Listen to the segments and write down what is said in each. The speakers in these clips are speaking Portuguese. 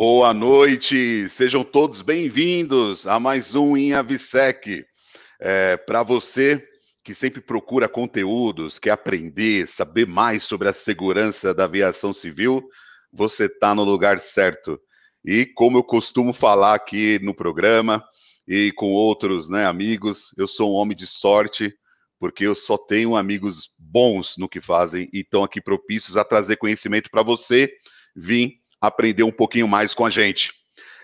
Boa noite, sejam todos bem-vindos a mais um InAvisec. É, Para você que sempre procura conteúdos, quer aprender, saber mais sobre a segurança da aviação civil, você está no lugar certo. E como eu costumo falar aqui no programa e com outros né, amigos, eu sou um homem de sorte, porque eu só tenho amigos bons no que fazem e estão aqui propícios a trazer conhecimento para você vir aprender um pouquinho mais com a gente.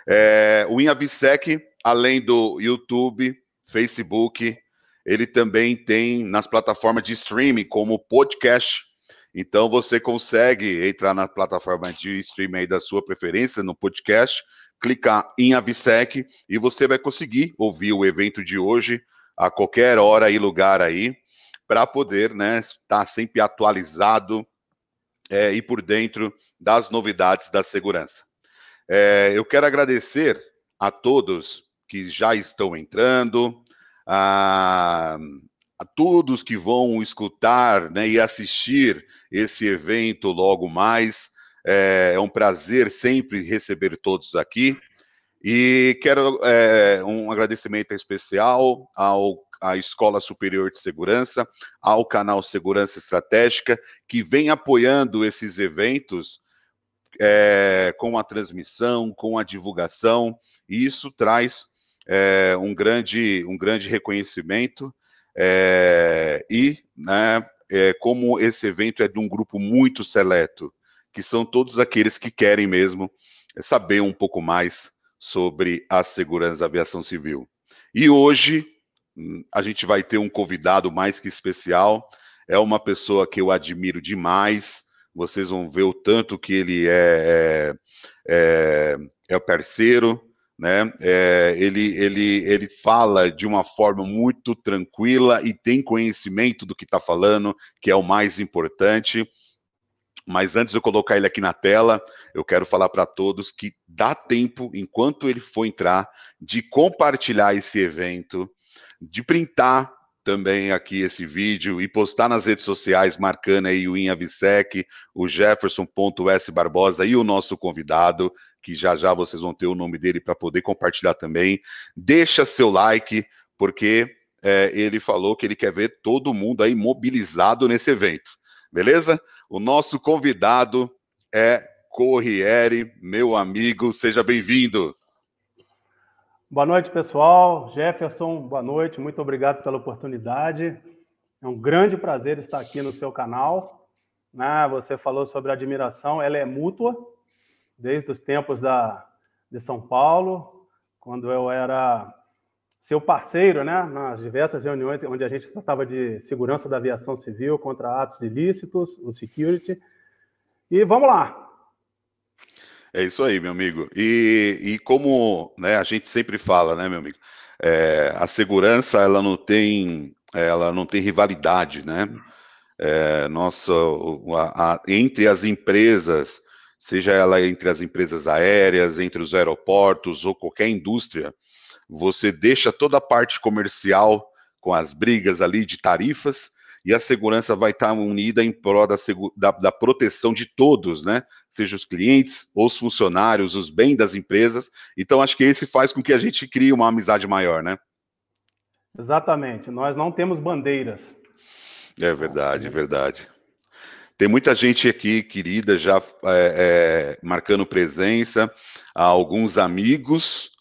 É, o InAvisec, além do YouTube, Facebook, ele também tem nas plataformas de streaming, como podcast. Então você consegue entrar na plataforma de streaming da sua preferência, no podcast, clicar em Avisec e você vai conseguir ouvir o evento de hoje a qualquer hora e lugar aí, para poder né, estar sempre atualizado é, e por dentro das novidades da segurança. É, eu quero agradecer a todos que já estão entrando, a, a todos que vão escutar né, e assistir esse evento logo mais. É, é um prazer sempre receber todos aqui. E quero é, um agradecimento especial ao à Escola Superior de Segurança, ao canal Segurança Estratégica, que vem apoiando esses eventos é, com a transmissão, com a divulgação, e isso traz é, um, grande, um grande reconhecimento. É, e, né, é, como esse evento é de um grupo muito seleto, que são todos aqueles que querem mesmo saber um pouco mais sobre a segurança da aviação civil. E hoje a gente vai ter um convidado mais que especial. É uma pessoa que eu admiro demais. Vocês vão ver o tanto que ele é, é, é, é parceiro, né? É, ele, ele, ele fala de uma forma muito tranquila e tem conhecimento do que está falando, que é o mais importante. Mas antes de eu colocar ele aqui na tela, eu quero falar para todos que dá tempo, enquanto ele for entrar, de compartilhar esse evento, de printar também aqui esse vídeo e postar nas redes sociais, marcando aí o Inhavisec, o Jefferson.s Barbosa e o nosso convidado, que já já vocês vão ter o nome dele para poder compartilhar também. Deixa seu like, porque é, ele falou que ele quer ver todo mundo aí mobilizado nesse evento, beleza? O nosso convidado é Corriere, meu amigo, seja bem-vindo. Boa noite, pessoal. Jefferson, boa noite. Muito obrigado pela oportunidade. É um grande prazer estar aqui no seu canal. Né? Você falou sobre admiração, ela é mútua, desde os tempos da, de São Paulo, quando eu era seu parceiro, né? nas diversas reuniões onde a gente tratava de segurança da aviação civil contra atos ilícitos, o security. E vamos lá, é isso aí, meu amigo. E, e como né, a gente sempre fala, né, meu amigo, é, a segurança ela não tem, ela não tem rivalidade, né? É, nossa, a, a, entre as empresas, seja ela entre as empresas aéreas, entre os aeroportos ou qualquer indústria, você deixa toda a parte comercial com as brigas ali de tarifas e a segurança vai estar unida em prol da, da, da, proteção de todos, né? Seja os clientes, os funcionários, os bens das empresas. Então, acho que esse faz com que a gente crie uma amizade maior, né? Exatamente. Nós não temos bandeiras. É verdade, é verdade. Tem muita gente aqui, querida, já é, é, marcando presença, alguns amigos,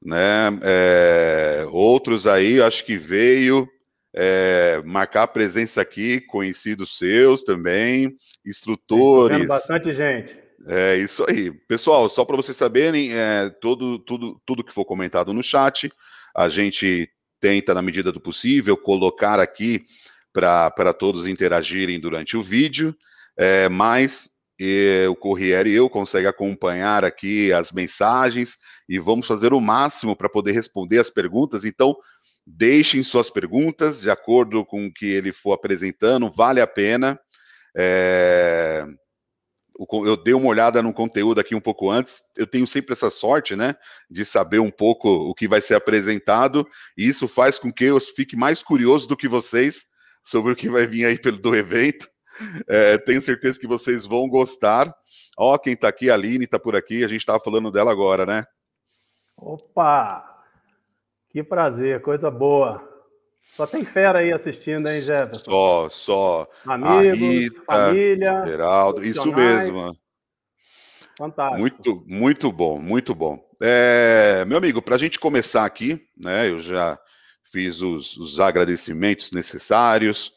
né? É, outros aí, acho que veio é, marcar a presença aqui, conhecidos seus também, instrutores. bastante gente. É isso aí. Pessoal, só para vocês saberem, é, todo, tudo, tudo que for comentado no chat, a gente tenta, na medida do possível, colocar aqui para todos interagirem durante o vídeo, é, mas e, o Corriere e eu consegue acompanhar aqui as mensagens e vamos fazer o máximo para poder responder as perguntas. Então, Deixem suas perguntas de acordo com o que ele for apresentando, vale a pena. É... Eu dei uma olhada no conteúdo aqui um pouco antes. Eu tenho sempre essa sorte, né, de saber um pouco o que vai ser apresentado, e isso faz com que eu fique mais curioso do que vocês sobre o que vai vir aí pelo do evento. É, tenho certeza que vocês vão gostar. Ó, quem está aqui, a Aline está por aqui, a gente estava falando dela agora, né? Opa! Que prazer, coisa boa. Só tem fera aí assistindo, hein, Jefferson? Só, só. Amigos, Rita, família. Geraldo, isso mesmo. Fantástico. Muito, muito bom, muito bom. É, meu amigo, para a gente começar aqui, né? Eu já fiz os, os agradecimentos necessários.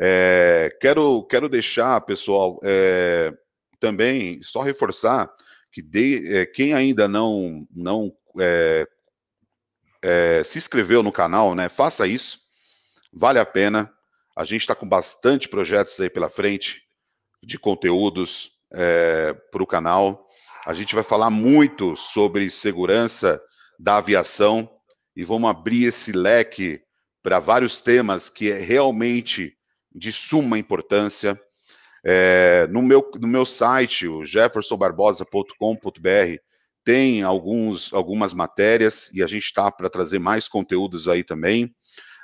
É, quero, quero deixar, pessoal, é, também só reforçar que de, é, quem ainda não, não é, se inscreveu no canal, né? Faça isso, vale a pena. A gente está com bastante projetos aí pela frente de conteúdos é, para o canal. A gente vai falar muito sobre segurança da aviação e vamos abrir esse leque para vários temas que é realmente de suma importância. É, no, meu, no meu site, o jeffersonbarbosa.com.br, tem alguns, algumas matérias e a gente está para trazer mais conteúdos aí também.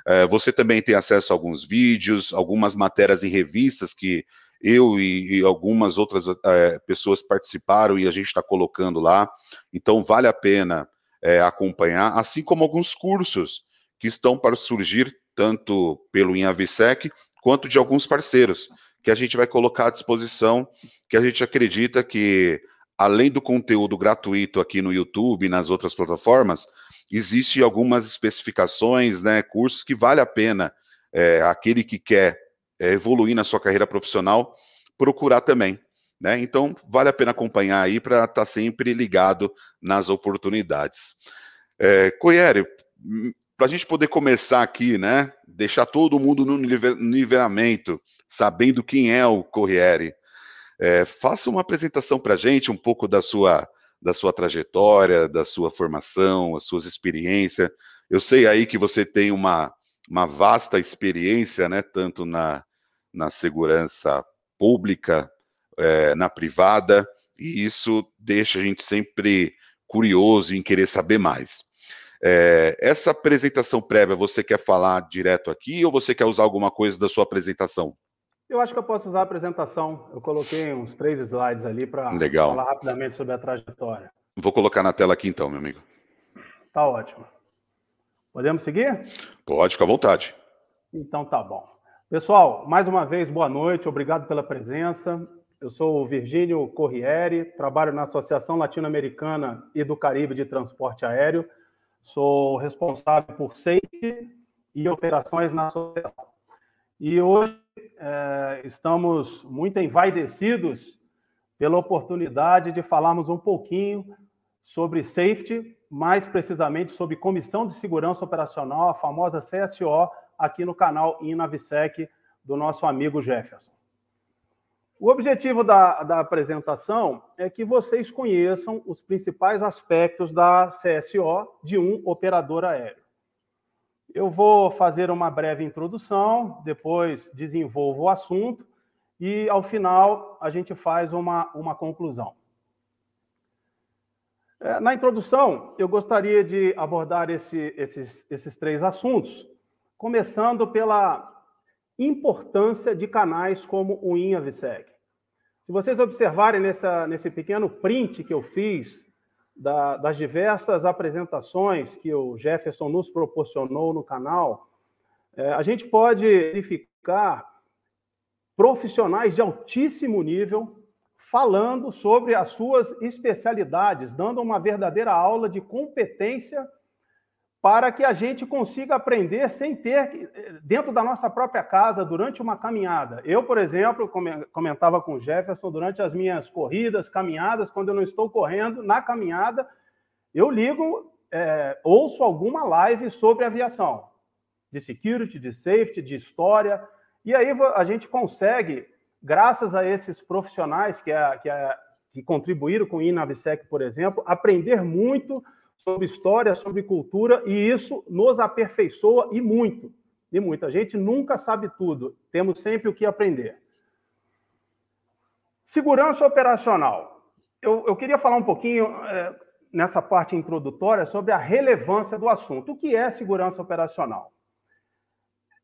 É, você também tem acesso a alguns vídeos, algumas matérias em revistas que eu e, e algumas outras é, pessoas participaram e a gente está colocando lá. Então, vale a pena é, acompanhar, assim como alguns cursos que estão para surgir, tanto pelo INAVSEC quanto de alguns parceiros, que a gente vai colocar à disposição, que a gente acredita que, além do conteúdo gratuito aqui no YouTube e nas outras plataformas, existe algumas especificações, né, cursos que vale a pena é, aquele que quer é, evoluir na sua carreira profissional procurar também. Né? Então, vale a pena acompanhar aí para estar tá sempre ligado nas oportunidades. É, para a gente poder começar aqui, né? Deixar todo mundo no nivelamento, sabendo quem é o Corriere. É, faça uma apresentação para a gente, um pouco da sua, da sua trajetória, da sua formação, as suas experiências. Eu sei aí que você tem uma, uma vasta experiência, né? Tanto na, na segurança pública, é, na privada, e isso deixa a gente sempre curioso em querer saber mais. É, essa apresentação prévia, você quer falar direto aqui ou você quer usar alguma coisa da sua apresentação? Eu acho que eu posso usar a apresentação. Eu coloquei uns três slides ali para falar rapidamente sobre a trajetória. Vou colocar na tela aqui então, meu amigo. Tá ótimo. Podemos seguir? Pode, fica à vontade. Então tá bom. Pessoal, mais uma vez, boa noite, obrigado pela presença. Eu sou o Virgínio Corriere, trabalho na Associação Latino-Americana e do Caribe de Transporte Aéreo. Sou responsável por safety e operações na associação. E hoje é, estamos muito envaidecidos pela oportunidade de falarmos um pouquinho sobre safety, mais precisamente sobre Comissão de Segurança Operacional, a famosa CSO, aqui no canal Inavisec do nosso amigo Jefferson. O objetivo da, da apresentação é que vocês conheçam os principais aspectos da CSO de um operador aéreo. Eu vou fazer uma breve introdução, depois desenvolvo o assunto e, ao final, a gente faz uma, uma conclusão. É, na introdução, eu gostaria de abordar esse, esses, esses três assuntos, começando pela importância de canais como o INAVSEC. Se vocês observarem nessa, nesse pequeno print que eu fiz da, das diversas apresentações que o Jefferson nos proporcionou no canal, é, a gente pode verificar profissionais de altíssimo nível falando sobre as suas especialidades, dando uma verdadeira aula de competência para que a gente consiga aprender sem ter dentro da nossa própria casa durante uma caminhada. Eu, por exemplo, comentava com o Jefferson durante as minhas corridas, caminhadas, quando eu não estou correndo, na caminhada, eu ligo, é, ouço alguma live sobre aviação, de security, de safety, de história, e aí a gente consegue, graças a esses profissionais que, é, que, é, que contribuíram com o INAVSEC, por exemplo, aprender muito sobre história, sobre cultura, e isso nos aperfeiçoa e muito. E muito. A gente nunca sabe tudo, temos sempre o que aprender. Segurança operacional. Eu, eu queria falar um pouquinho é, nessa parte introdutória sobre a relevância do assunto. O que é segurança operacional?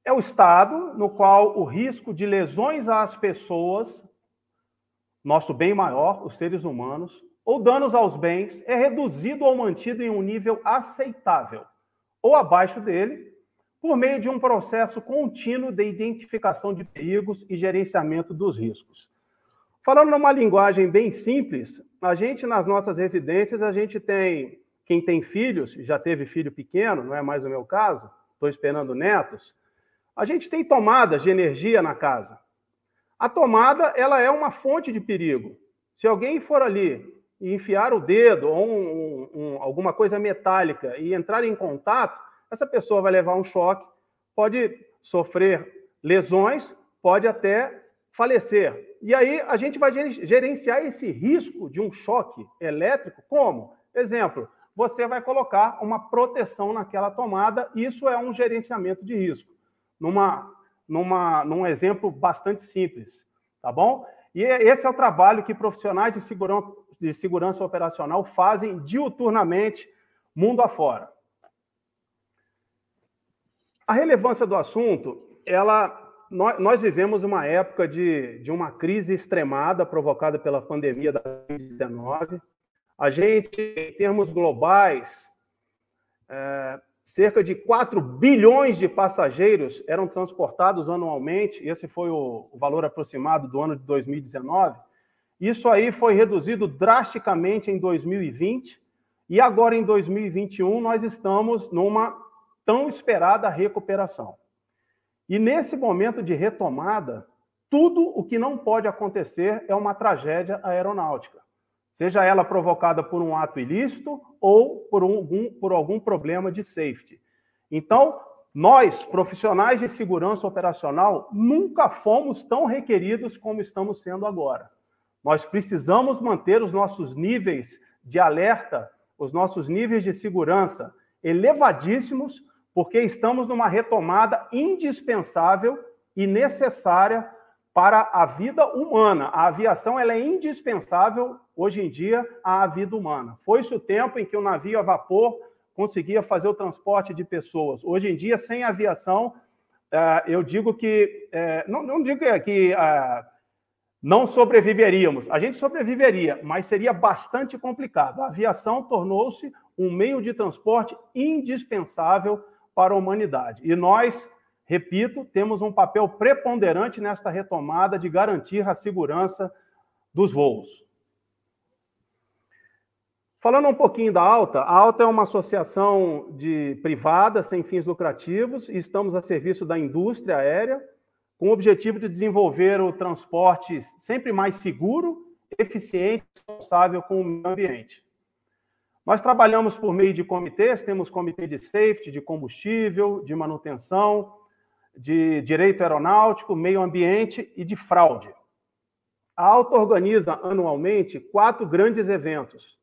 É o estado no qual o risco de lesões às pessoas nosso bem maior, os seres humanos, ou danos aos bens, é reduzido ou mantido em um nível aceitável, ou abaixo dele, por meio de um processo contínuo de identificação de perigos e gerenciamento dos riscos. Falando numa linguagem bem simples, a gente nas nossas residências, a gente tem quem tem filhos, já teve filho pequeno, não é mais o meu caso, estou esperando netos, a gente tem tomadas de energia na casa. A tomada, ela é uma fonte de perigo. Se alguém for ali e enfiar o dedo ou um, um, alguma coisa metálica e entrar em contato, essa pessoa vai levar um choque, pode sofrer lesões, pode até falecer. E aí a gente vai gerenciar esse risco de um choque elétrico como? Exemplo, você vai colocar uma proteção naquela tomada, isso é um gerenciamento de risco. Numa, numa, num exemplo bastante simples, tá bom? E esse é o trabalho que profissionais de segurança, de segurança operacional fazem diuturnamente, mundo afora. A relevância do assunto, ela, nós, vivemos uma época de, de uma crise extremada provocada pela pandemia da Covid-19. A gente, em termos globais, é, cerca de 4 bilhões de passageiros eram transportados anualmente, esse foi o, o valor aproximado do ano de 2019. Isso aí foi reduzido drasticamente em 2020, e agora em 2021 nós estamos numa tão esperada recuperação. E nesse momento de retomada, tudo o que não pode acontecer é uma tragédia aeronáutica, seja ela provocada por um ato ilícito ou por algum, por algum problema de safety. Então, nós, profissionais de segurança operacional, nunca fomos tão requeridos como estamos sendo agora. Nós precisamos manter os nossos níveis de alerta, os nossos níveis de segurança elevadíssimos porque estamos numa retomada indispensável e necessária para a vida humana. A aviação ela é indispensável hoje em dia à vida humana. Foi-se o tempo em que o navio a vapor conseguia fazer o transporte de pessoas. Hoje em dia, sem aviação, é, eu digo que é, não, digo que é, não sobreviveríamos. A gente sobreviveria, mas seria bastante complicado. A aviação tornou-se um meio de transporte indispensável para a humanidade. E nós, repito, temos um papel preponderante nesta retomada de garantir a segurança dos voos. Falando um pouquinho da Alta, a Alta é uma associação de privada sem fins lucrativos e estamos a serviço da indústria aérea, com o objetivo de desenvolver o transporte sempre mais seguro, eficiente e responsável com o meio ambiente. Nós trabalhamos por meio de comitês, temos comitê de safety, de combustível, de manutenção, de direito aeronáutico, meio ambiente e de fraude. A Alta organiza anualmente quatro grandes eventos.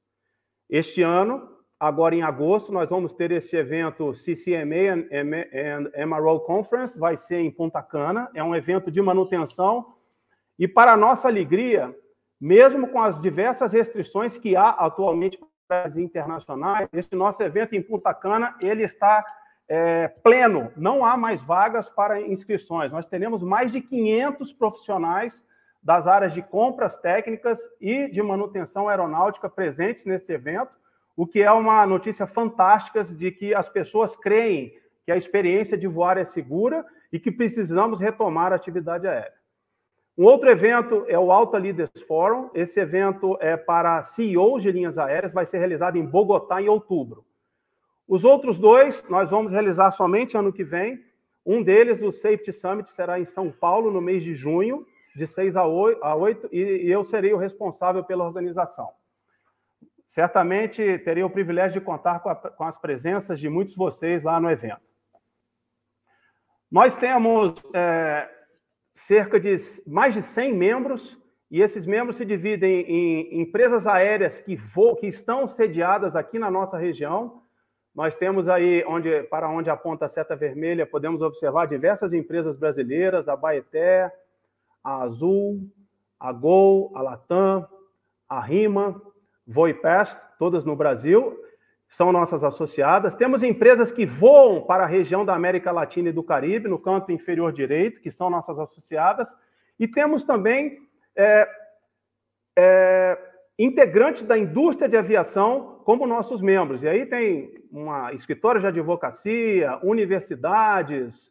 Este ano, agora em agosto, nós vamos ter este evento CCMA and MRO Conference, vai ser em Punta Cana, é um evento de manutenção. E para nossa alegria, mesmo com as diversas restrições que há atualmente internacionais, esse nosso evento em Punta Cana, ele está é, pleno, não há mais vagas para inscrições. Nós teremos mais de 500 profissionais das áreas de compras técnicas e de manutenção aeronáutica presentes nesse evento, o que é uma notícia fantástica de que as pessoas creem que a experiência de voar é segura e que precisamos retomar a atividade aérea. Um outro evento é o Alta Leaders Forum. Esse evento é para CEOs de linhas aéreas, vai ser realizado em Bogotá em outubro. Os outros dois nós vamos realizar somente ano que vem. Um deles, o Safety Summit, será em São Paulo no mês de junho, de 6 a 8, e eu serei o responsável pela organização. Certamente terei o privilégio de contar com, a, com as presenças de muitos de vocês lá no evento. Nós temos é, cerca de mais de 100 membros, e esses membros se dividem em empresas aéreas que, que estão sediadas aqui na nossa região. Nós temos aí, onde, para onde aponta a seta vermelha, podemos observar diversas empresas brasileiras, a Baeté, a Azul, a Gol, a Latam, a Rima, Voipest, todas no Brasil são nossas associadas. Temos empresas que voam para a região da América Latina e do Caribe, no canto inferior direito, que são nossas associadas. E temos também é, é, integrantes da indústria de aviação como nossos membros. E aí tem uma escritório de advocacia, universidades,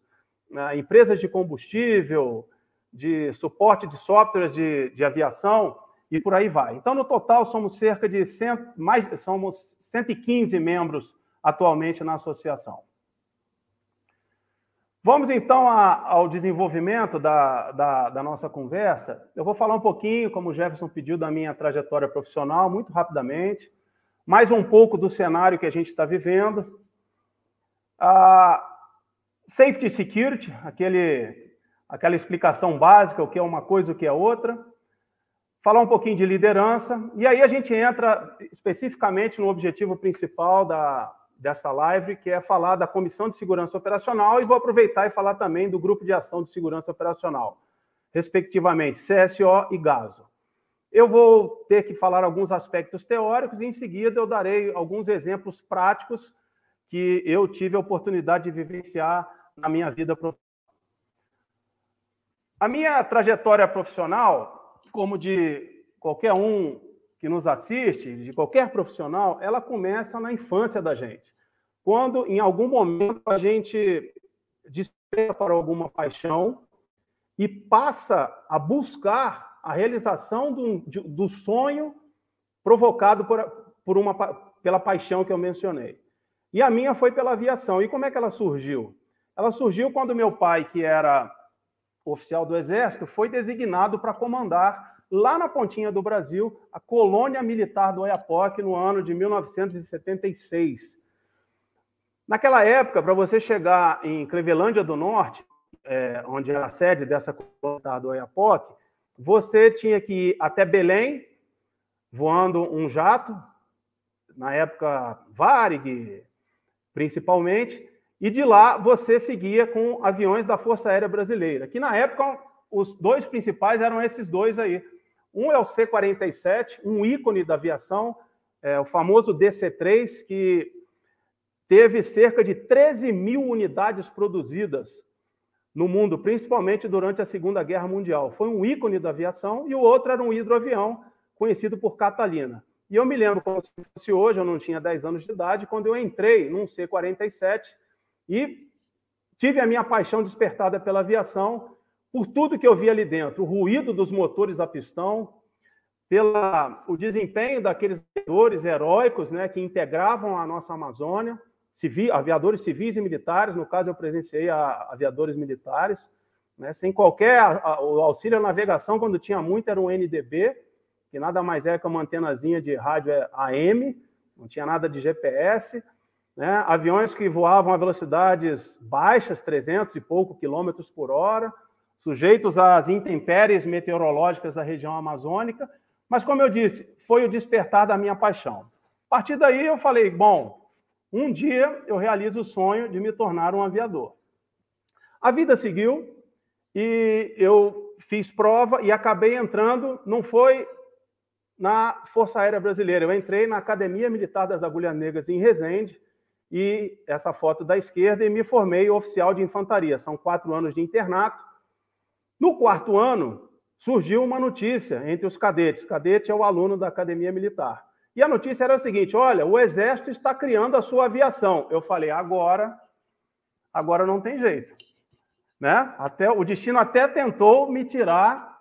né, empresas de combustível, de suporte de softwares de, de aviação e por aí vai. Então, no total, somos cerca de cento, mais, somos 115 membros atualmente na associação. Vamos então a, ao desenvolvimento da, da, da, nossa conversa. Eu vou falar um pouquinho, como o Jefferson pediu, da minha trajetória profissional, muito rapidamente, mais um pouco do cenário que a gente está vivendo. A safety security, aquele, aquela explicação básica, o que é uma coisa, o que é outra. Falar um pouquinho de liderança, e aí a gente entra especificamente no objetivo principal da, dessa live, que é falar da Comissão de Segurança Operacional, e vou aproveitar e falar também do Grupo de Ação de Segurança Operacional, respectivamente CSO e GASO. Eu vou ter que falar alguns aspectos teóricos e, em seguida, eu darei alguns exemplos práticos que eu tive a oportunidade de vivenciar na minha vida profissional. A minha trajetória profissional, como de qualquer um que nos assiste, de qualquer profissional, ela começa na infância da gente quando em algum momento a gente desperta para alguma paixão e passa a buscar a realização do, do sonho provocado por, por uma, pela paixão que eu mencionei. E a minha foi pela aviação. E como é que ela surgiu? Ela surgiu quando meu pai, que era oficial do Exército, foi designado para comandar lá na pontinha do Brasil a colônia militar do Oiapoque no ano de 1976. Naquela época, para você chegar em Clevelândia do Norte, é, onde era a sede dessa colônia do Oiapoque, você tinha que ir até Belém, voando um jato, na época Varig, principalmente, e de lá você seguia com aviões da Força Aérea Brasileira, que na época os dois principais eram esses dois aí. Um é o C-47, um ícone da aviação, é, o famoso DC-3, que teve cerca de 13 mil unidades produzidas no mundo, principalmente durante a Segunda Guerra Mundial. Foi um ícone da aviação e o outro era um hidroavião conhecido por Catalina. E eu me lembro como se fosse hoje, eu não tinha 10 anos de idade, quando eu entrei num C-47 e tive a minha paixão despertada pela aviação por tudo que eu vi ali dentro, o ruído dos motores a pistão, pela o desempenho daqueles aviadores heróicos, né, que integravam a nossa Amazônia, aviadores civis e militares, no caso eu presenciei a, aviadores militares, né, sem qualquer a, o auxílio à navegação, quando tinha muito era um NDB, que nada mais é que uma antenazinha de rádio é AM, não tinha nada de GPS, né, aviões que voavam a velocidades baixas, 300 e pouco quilômetros por hora, sujeitos às intempéries meteorológicas da região amazônica, mas como eu disse, foi o despertar da minha paixão. A partir daí eu falei, bom, um dia eu realizo o sonho de me tornar um aviador. A vida seguiu e eu fiz prova e acabei entrando, não foi na Força Aérea Brasileira, eu entrei na Academia Militar das Agulhas Negras em Resende, e essa foto da esquerda, e me formei oficial de infantaria. São quatro anos de internato. No quarto ano, surgiu uma notícia entre os cadetes. Cadete é o aluno da Academia Militar. E a notícia era o seguinte: olha, o Exército está criando a sua aviação. Eu falei, agora, agora não tem jeito. Né? Até, o destino até tentou me tirar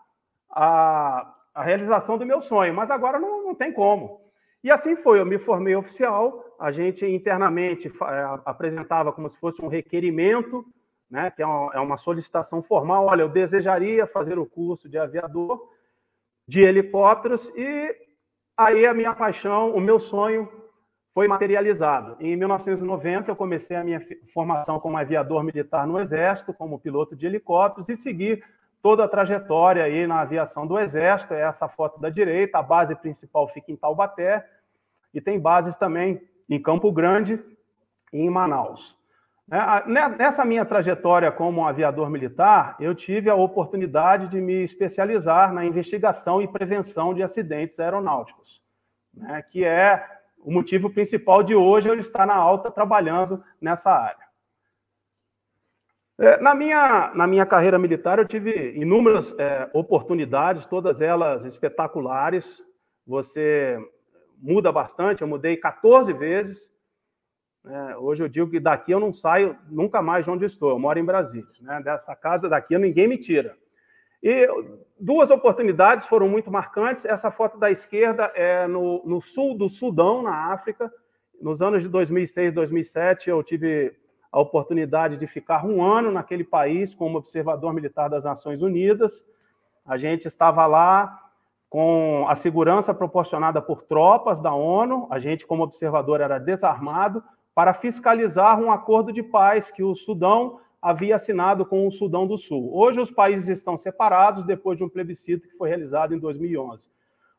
a, a realização do meu sonho, mas agora não, não tem como. E assim foi, eu me formei oficial, a gente internamente é, apresentava como se fosse um requerimento, né, que é uma, é uma solicitação formal, olha, eu desejaria fazer o curso de aviador de helicópteros e Aí a minha paixão, o meu sonho foi materializado. Em 1990, eu comecei a minha formação como aviador militar no Exército, como piloto de helicópteros, e segui toda a trajetória aí na aviação do Exército. É essa foto da direita, a base principal fica em Taubaté, e tem bases também em Campo Grande e em Manaus. Né, nessa minha trajetória como aviador militar, eu tive a oportunidade de me especializar na investigação e prevenção de acidentes aeronáuticos, né, que é o motivo principal de hoje eu estar na alta trabalhando nessa área. É, na, minha, na minha carreira militar, eu tive inúmeras é, oportunidades, todas elas espetaculares. Você muda bastante, eu mudei 14 vezes. É, hoje eu digo que daqui eu não saio nunca mais de onde estou, eu moro em Brasília. Né? Dessa casa daqui ninguém me tira. E duas oportunidades foram muito marcantes. Essa foto da esquerda é no, no sul do Sudão, na África. Nos anos de 2006, 2007, eu tive a oportunidade de ficar um ano naquele país como observador militar das Nações Unidas. A gente estava lá com a segurança proporcionada por tropas da ONU, a gente, como observador, era desarmado para fiscalizar um acordo de paz que o Sudão havia assinado com o Sudão do Sul. Hoje os países estão separados depois de um plebiscito que foi realizado em 2011.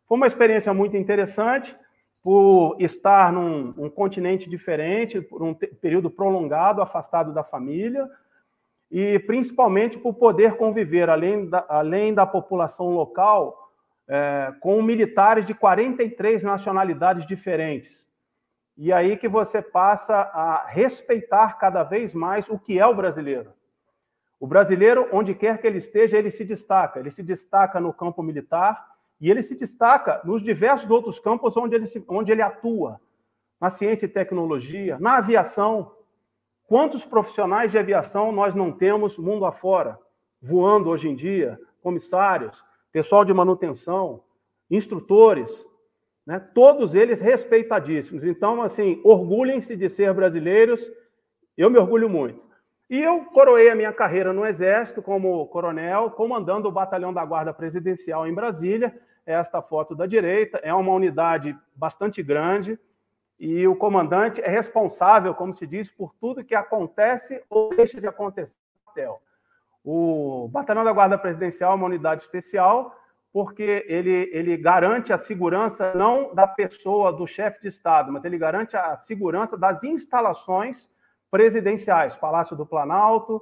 Foi uma experiência muito interessante por estar num um continente diferente, por um período prolongado, afastado da família, e principalmente por poder conviver, além da, além da população local, é, com militares de 43 nacionalidades diferentes. E aí que você passa a respeitar cada vez mais o que é o brasileiro. O brasileiro, onde quer que ele esteja, ele se destaca. Ele se destaca no campo militar, e ele se destaca nos diversos outros campos onde ele, se, onde ele atua, na ciência e tecnologia, na aviação. Quantos profissionais de aviação nós não temos mundo afora, voando hoje em dia? Comissários, pessoal de manutenção, instrutores, né? todos eles respeitadíssimos. Então, assim, orgulhem-se de ser brasileiros, eu me orgulho muito. E eu coroei a minha carreira no Exército como coronel, comandando o Batalhão da Guarda Presidencial em Brasília, esta foto da direita, é uma unidade bastante grande e o comandante é responsável, como se diz, por tudo que acontece ou deixa de acontecer no hotel. O Batalhão da Guarda Presidencial é uma unidade especial porque ele, ele garante a segurança não da pessoa, do chefe de Estado, mas ele garante a segurança das instalações presidenciais, Palácio do Planalto,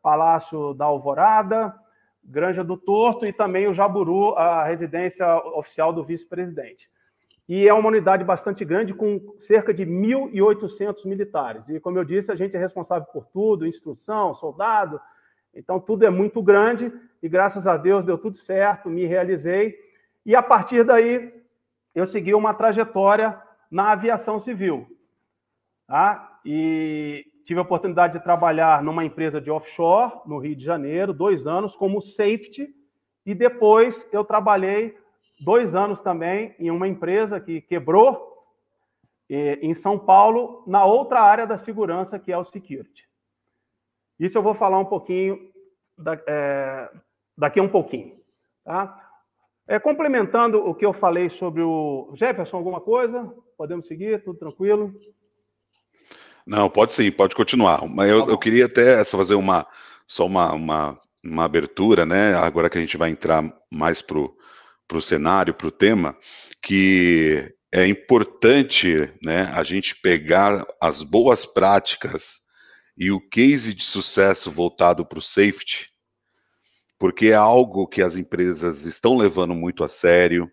Palácio da Alvorada, Granja do Torto e também o Jaburu, a residência oficial do vice-presidente. E é uma unidade bastante grande, com cerca de 1.800 militares. E, como eu disse, a gente é responsável por tudo, instrução, soldado. Então, tudo é muito grande e, graças a Deus, deu tudo certo, me realizei. E, a partir daí, eu segui uma trajetória na aviação civil. Tá? E Tive a oportunidade de trabalhar numa empresa de offshore, no Rio de Janeiro, dois anos, como safety, e depois eu trabalhei dois anos também em uma empresa que quebrou em São Paulo, na outra área da segurança, que é o security. Isso eu vou falar um pouquinho é, daqui a um pouquinho. Tá? É, complementando o que eu falei sobre o Jefferson, alguma coisa? Podemos seguir? Tudo tranquilo? Não, pode sim, pode continuar. Mas eu, tá eu queria até fazer uma só uma, uma, uma, abertura, né? Agora que a gente vai entrar mais para o cenário, para o tema, que é importante né, a gente pegar as boas práticas e o case de sucesso voltado para o safety, porque é algo que as empresas estão levando muito a sério.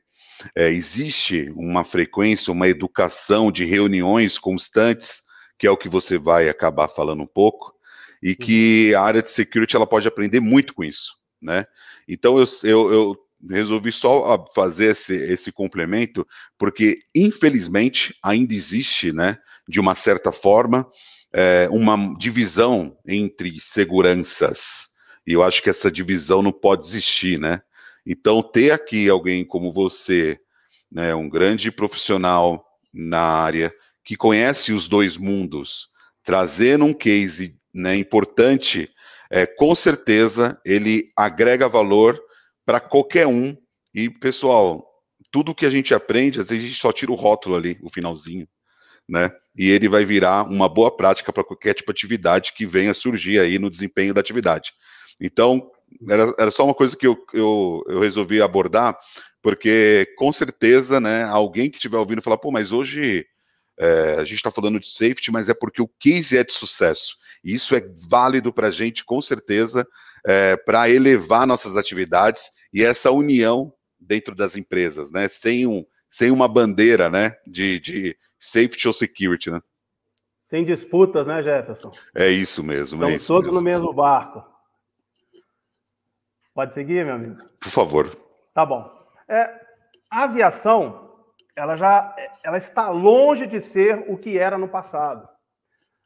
É, existe uma frequência, uma educação de reuniões constantes que é o que você vai acabar falando um pouco, e que uhum. a área de security ela pode aprender muito com isso, né? Então eu, eu, eu resolvi só fazer esse, esse complemento, porque infelizmente ainda existe, né, de uma certa forma, é, uma divisão entre seguranças, e eu acho que essa divisão não pode existir, né? Então ter aqui alguém como você, né, um grande profissional na área, que conhece os dois mundos, trazendo um case né, importante, é, com certeza ele agrega valor para qualquer um. E, pessoal, tudo que a gente aprende, às vezes a gente só tira o rótulo ali, o finalzinho, né? E ele vai virar uma boa prática para qualquer tipo de atividade que venha surgir aí no desempenho da atividade. Então, era, era só uma coisa que eu, eu, eu resolvi abordar, porque com certeza, né, alguém que estiver ouvindo falar, pô, mas hoje é, a gente está falando de safety, mas é porque o case é de sucesso. E isso é válido para a gente, com certeza, é, para elevar nossas atividades e essa união dentro das empresas, né? Sem, um, sem uma bandeira né? de, de safety ou security, né? Sem disputas, né, Jefferson? É isso mesmo. Estamos é isso todos mesmo. no mesmo barco. Pode seguir, meu amigo? Por favor. Tá bom. É, a aviação, ela já ela está longe de ser o que era no passado.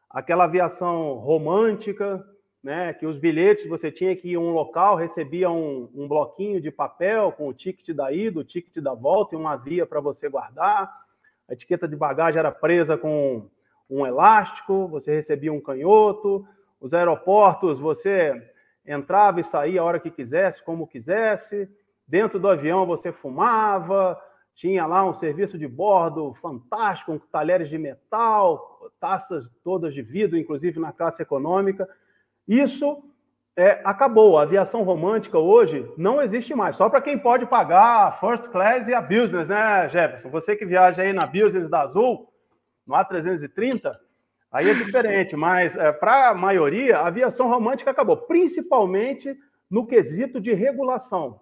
Aquela aviação romântica, né, que os bilhetes você tinha que ir a um local, recebia um, um bloquinho de papel com o ticket da ida, o ticket da volta e uma via para você guardar. A etiqueta de bagagem era presa com um elástico, você recebia um canhoto. Os aeroportos, você entrava e saía a hora que quisesse, como quisesse. Dentro do avião você fumava, tinha lá um serviço de bordo fantástico, com talheres de metal, taças todas de vidro, inclusive na classe econômica. Isso é, acabou. A aviação romântica hoje não existe mais. Só para quem pode pagar a first class e a business, né, Jefferson? Você que viaja aí na business da Azul, no A330, aí é diferente. Mas é, para a maioria, a aviação romântica acabou, principalmente no quesito de regulação.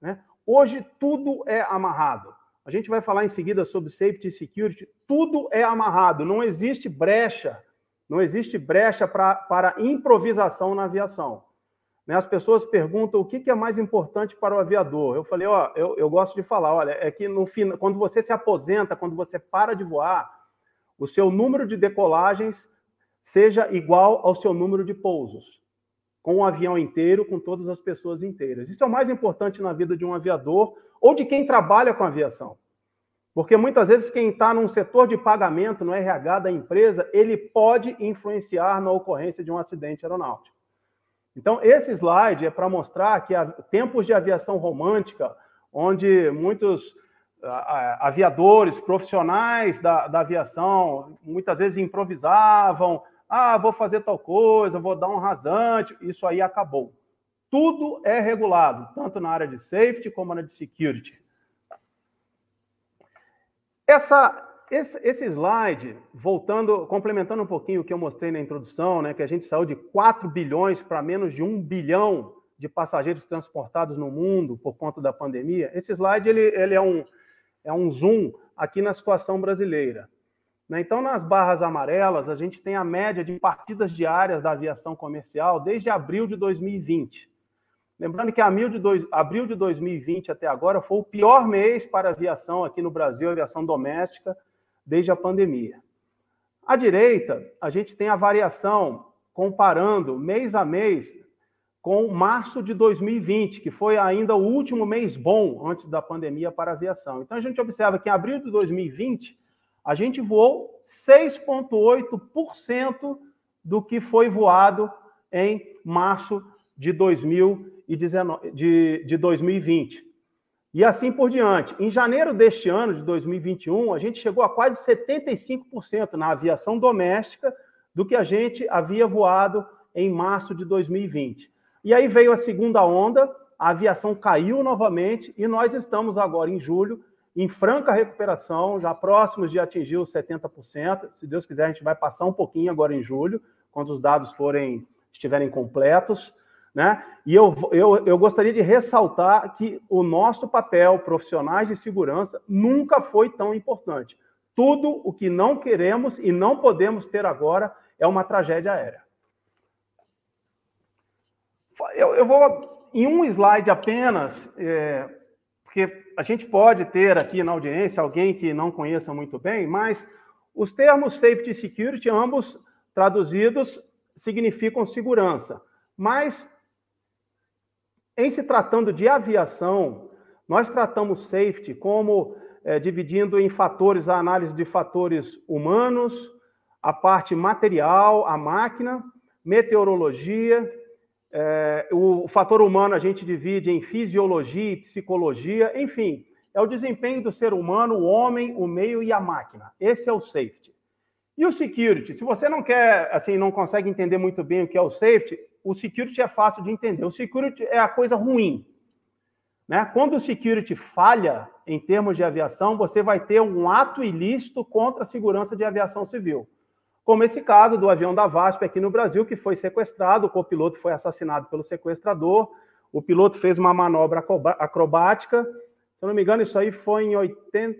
Né? Hoje tudo é amarrado. A gente vai falar em seguida sobre safety e security. Tudo é amarrado, não existe brecha, não existe brecha pra, para improvisação na aviação. Né? As pessoas perguntam o que, que é mais importante para o aviador. Eu falei, ó, eu, eu gosto de falar, olha, é que no fim, quando você se aposenta, quando você para de voar, o seu número de decolagens seja igual ao seu número de pousos com o avião inteiro, com todas as pessoas inteiras. Isso é o mais importante na vida de um aviador ou de quem trabalha com aviação. Porque muitas vezes quem está num setor de pagamento, no RH da empresa, ele pode influenciar na ocorrência de um acidente aeronáutico. Então, esse slide é para mostrar que há tempos de aviação romântica, onde muitos aviadores profissionais da, da aviação muitas vezes improvisavam, ah, vou fazer tal coisa, vou dar um rasante. Isso aí acabou. Tudo é regulado, tanto na área de safety como na de security. Essa, esse, esse, slide, voltando, complementando um pouquinho o que eu mostrei na introdução, né, que a gente saiu de 4 bilhões para menos de 1 bilhão de passageiros transportados no mundo por conta da pandemia. Esse slide ele, ele é, um, é um zoom aqui na situação brasileira. Né? Então, nas barras amarelas, a gente tem a média de partidas diárias da aviação comercial desde abril de 2020. Lembrando que abril de 2020 até agora foi o pior mês para aviação aqui no Brasil, aviação doméstica, desde a pandemia. À direita, a gente tem a variação comparando mês a mês com março de 2020, que foi ainda o último mês bom antes da pandemia para a aviação. Então, a gente observa que em abril de 2020, a gente voou 6,8% do que foi voado em março de, 2019, de, de 2020. E assim por diante. Em janeiro deste ano, de 2021, a gente chegou a quase 75% na aviação doméstica do que a gente havia voado em março de 2020. E aí veio a segunda onda, a aviação caiu novamente e nós estamos agora em julho em franca recuperação, já próximos de atingir os 70%. Se Deus quiser, a gente vai passar um pouquinho agora em julho, quando os dados forem estiverem completos. Né? E eu, eu, eu gostaria de ressaltar que o nosso papel, profissionais de segurança, nunca foi tão importante. Tudo o que não queremos e não podemos ter agora é uma tragédia aérea. Eu, eu vou, em um slide apenas, é, porque a gente pode ter aqui na audiência alguém que não conheça muito bem, mas os termos safety e security, ambos traduzidos, significam segurança. Mas, em se tratando de aviação, nós tratamos safety como é, dividindo em fatores a análise de fatores humanos, a parte material, a máquina, meteorologia, é, o fator humano a gente divide em fisiologia e psicologia, enfim, é o desempenho do ser humano, o homem, o meio e a máquina. Esse é o safety. E o security? Se você não quer, assim, não consegue entender muito bem o que é o safety, o security é fácil de entender. O security é a coisa ruim. Né? Quando o security falha em termos de aviação, você vai ter um ato ilícito contra a segurança de aviação civil como esse caso do avião da VASP aqui no Brasil, que foi sequestrado, o copiloto foi assassinado pelo sequestrador, o piloto fez uma manobra acrobática, se eu não me engano, isso aí foi em 80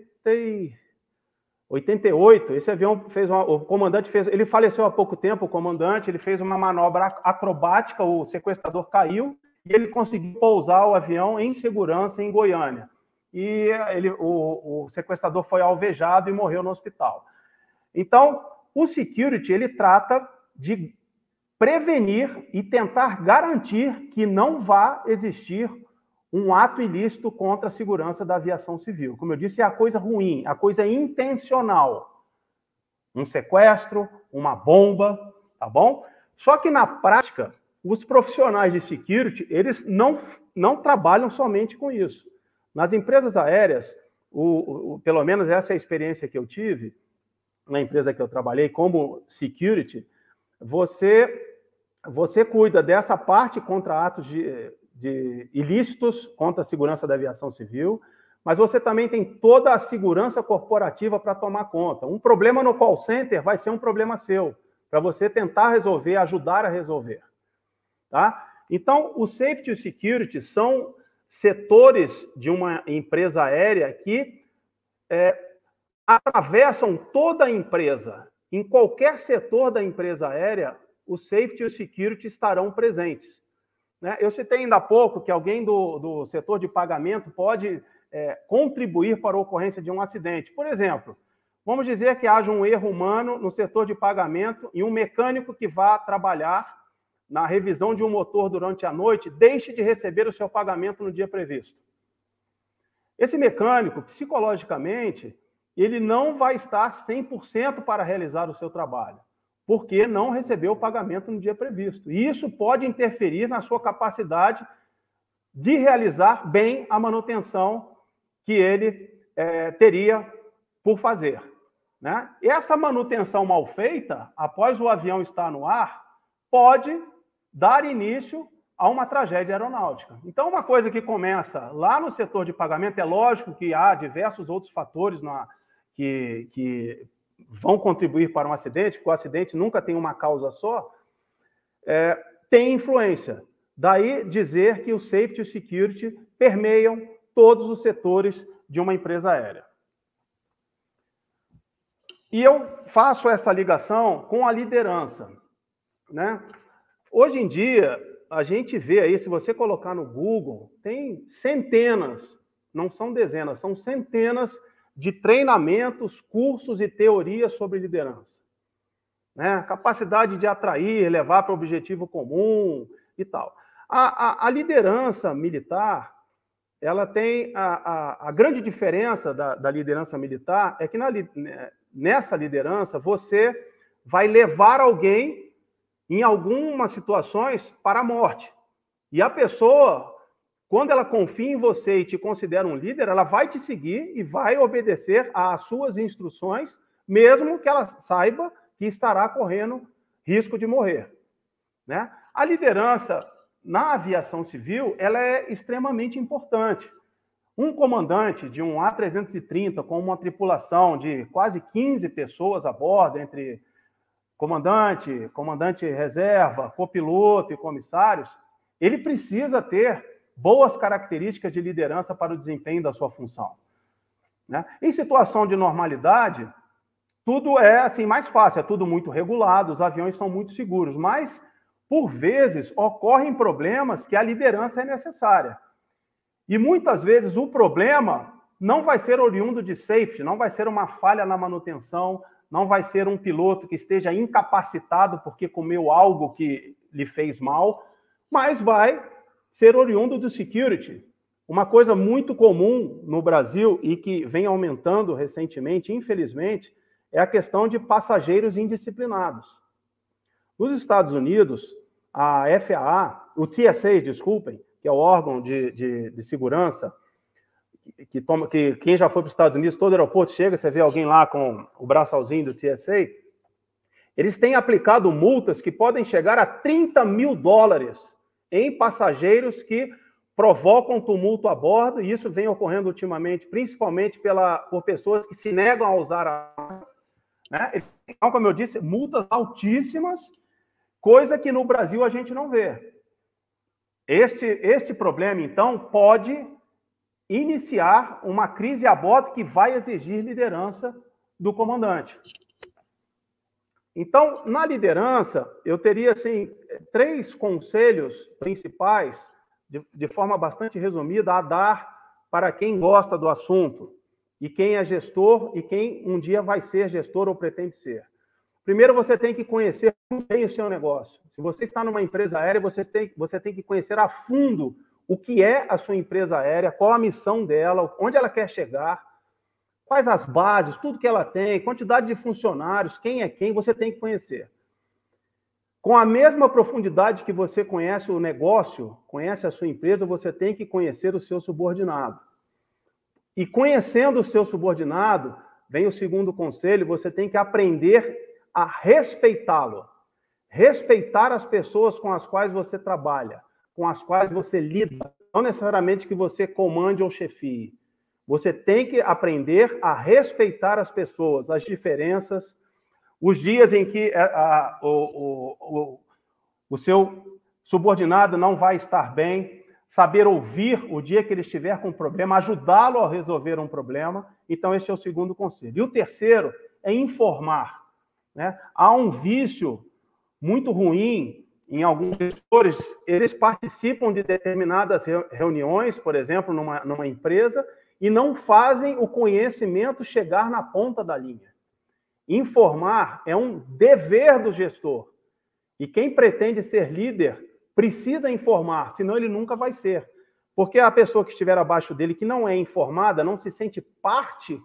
88, esse avião fez uma, o comandante fez, ele faleceu há pouco tempo, o comandante, ele fez uma manobra acrobática, o sequestrador caiu e ele conseguiu pousar o avião em segurança em Goiânia. E ele, o, o sequestrador foi alvejado e morreu no hospital. Então, o security ele trata de prevenir e tentar garantir que não vá existir um ato ilícito contra a segurança da aviação civil. Como eu disse, é a coisa ruim, a coisa intencional. Um sequestro, uma bomba, tá bom? Só que na prática, os profissionais de security, eles não, não trabalham somente com isso. Nas empresas aéreas, o, o, pelo menos essa é a experiência que eu tive, na empresa que eu trabalhei como security, você você cuida dessa parte contra atos de, de ilícitos contra a segurança da aviação civil, mas você também tem toda a segurança corporativa para tomar conta. Um problema no call center vai ser um problema seu, para você tentar resolver, ajudar a resolver. Tá? Então, o safety e o security são setores de uma empresa aérea que é, atravessam toda a empresa. Em qualquer setor da empresa aérea, o safety e o security estarão presentes. Né? Eu citei ainda há pouco que alguém do, do setor de pagamento pode é, contribuir para a ocorrência de um acidente. Por exemplo, vamos dizer que haja um erro humano no setor de pagamento e um mecânico que vá trabalhar na revisão de um motor durante a noite deixe de receber o seu pagamento no dia previsto. Esse mecânico, psicologicamente, ele não vai estar 100% para realizar o seu trabalho porque não recebeu o pagamento no dia previsto. E isso pode interferir na sua capacidade de realizar bem a manutenção que ele é, teria por fazer. Né? Essa manutenção mal feita, após o avião estar no ar, pode dar início a uma tragédia aeronáutica. Então, uma coisa que começa lá no setor de pagamento, é lógico que há diversos outros fatores na, que, que vão contribuir para um acidente, porque o acidente nunca tem uma causa só, é, tem influência. Daí dizer que o safety e o security permeiam todos os setores de uma empresa aérea. E eu faço essa ligação com a liderança. Né? Hoje em dia, a gente vê aí, se você colocar no Google, tem centenas, não são dezenas, são centenas de treinamentos, cursos e teorias sobre liderança. Né? Capacidade de atrair, levar para o objetivo comum e tal. A, a, a liderança militar, ela tem a, a, a grande diferença da, da, liderança militar é que na, né, nessa liderança você vai levar alguém em algumas situações para a morte. E a pessoa quando ela confia em você e te considera um líder, ela vai te seguir e vai obedecer às suas instruções, mesmo que ela saiba que estará correndo risco de morrer. Né? A liderança na aviação civil ela é extremamente importante. Um comandante de um A330 com uma tripulação de quase 15 pessoas a bordo, entre comandante, comandante reserva, copiloto e comissários, ele precisa ter boas características de liderança para o desempenho da sua função. Né? Em situação de normalidade, tudo é assim mais fácil, é tudo muito regulado, os aviões são muito seguros, mas por vezes ocorrem problemas que a liderança é necessária. E muitas vezes o problema não vai ser oriundo de safety, não vai ser uma falha na manutenção, não vai ser um piloto que esteja incapacitado porque comeu algo que lhe fez mal, mas vai ser oriundo do security. Uma coisa muito comum no Brasil e que vem aumentando recentemente, infelizmente, é a questão de passageiros indisciplinados. Nos Estados Unidos, a FAA, o TSA, desculpem, que é o órgão de, de, de segurança, que, toma, que quem já foi para os Estados Unidos, todo aeroporto chega, você vê alguém lá com o braçalzinho do TSA, eles têm aplicado multas que podem chegar a 30 mil dólares em passageiros que provocam tumulto a bordo, e isso vem ocorrendo ultimamente, principalmente pela, por pessoas que se negam a usar a né? Então, como eu disse, multas altíssimas, coisa que no Brasil a gente não vê. Este, este problema, então, pode iniciar uma crise a bordo que vai exigir liderança do comandante. Então, na liderança, eu teria assim três conselhos principais, de, de forma bastante resumida, a dar para quem gosta do assunto e quem é gestor e quem um dia vai ser gestor ou pretende ser. Primeiro, você tem que conhecer bem o seu negócio. Se você está numa empresa aérea, você tem, você tem que conhecer a fundo o que é a sua empresa aérea, qual a missão dela, onde ela quer chegar, quais as bases, tudo que ela tem, quantidade de funcionários, quem é quem, você tem que conhecer. Com a mesma profundidade que você conhece o negócio, conhece a sua empresa, você tem que conhecer o seu subordinado. E conhecendo o seu subordinado, vem o segundo conselho, você tem que aprender a respeitá-lo. Respeitar as pessoas com as quais você trabalha, com as quais você lida, não necessariamente que você comande ou chefie. Você tem que aprender a respeitar as pessoas, as diferenças, os dias em que a, a, o, o, o seu subordinado não vai estar bem, saber ouvir o dia que ele estiver com um problema, ajudá-lo a resolver um problema. Então, esse é o segundo conselho. E o terceiro é informar. Né? Há um vício muito ruim em alguns gestores, eles participam de determinadas reuniões, por exemplo, numa, numa empresa, e não fazem o conhecimento chegar na ponta da linha. Informar é um dever do gestor. E quem pretende ser líder precisa informar, senão ele nunca vai ser. Porque a pessoa que estiver abaixo dele, que não é informada, não se sente parte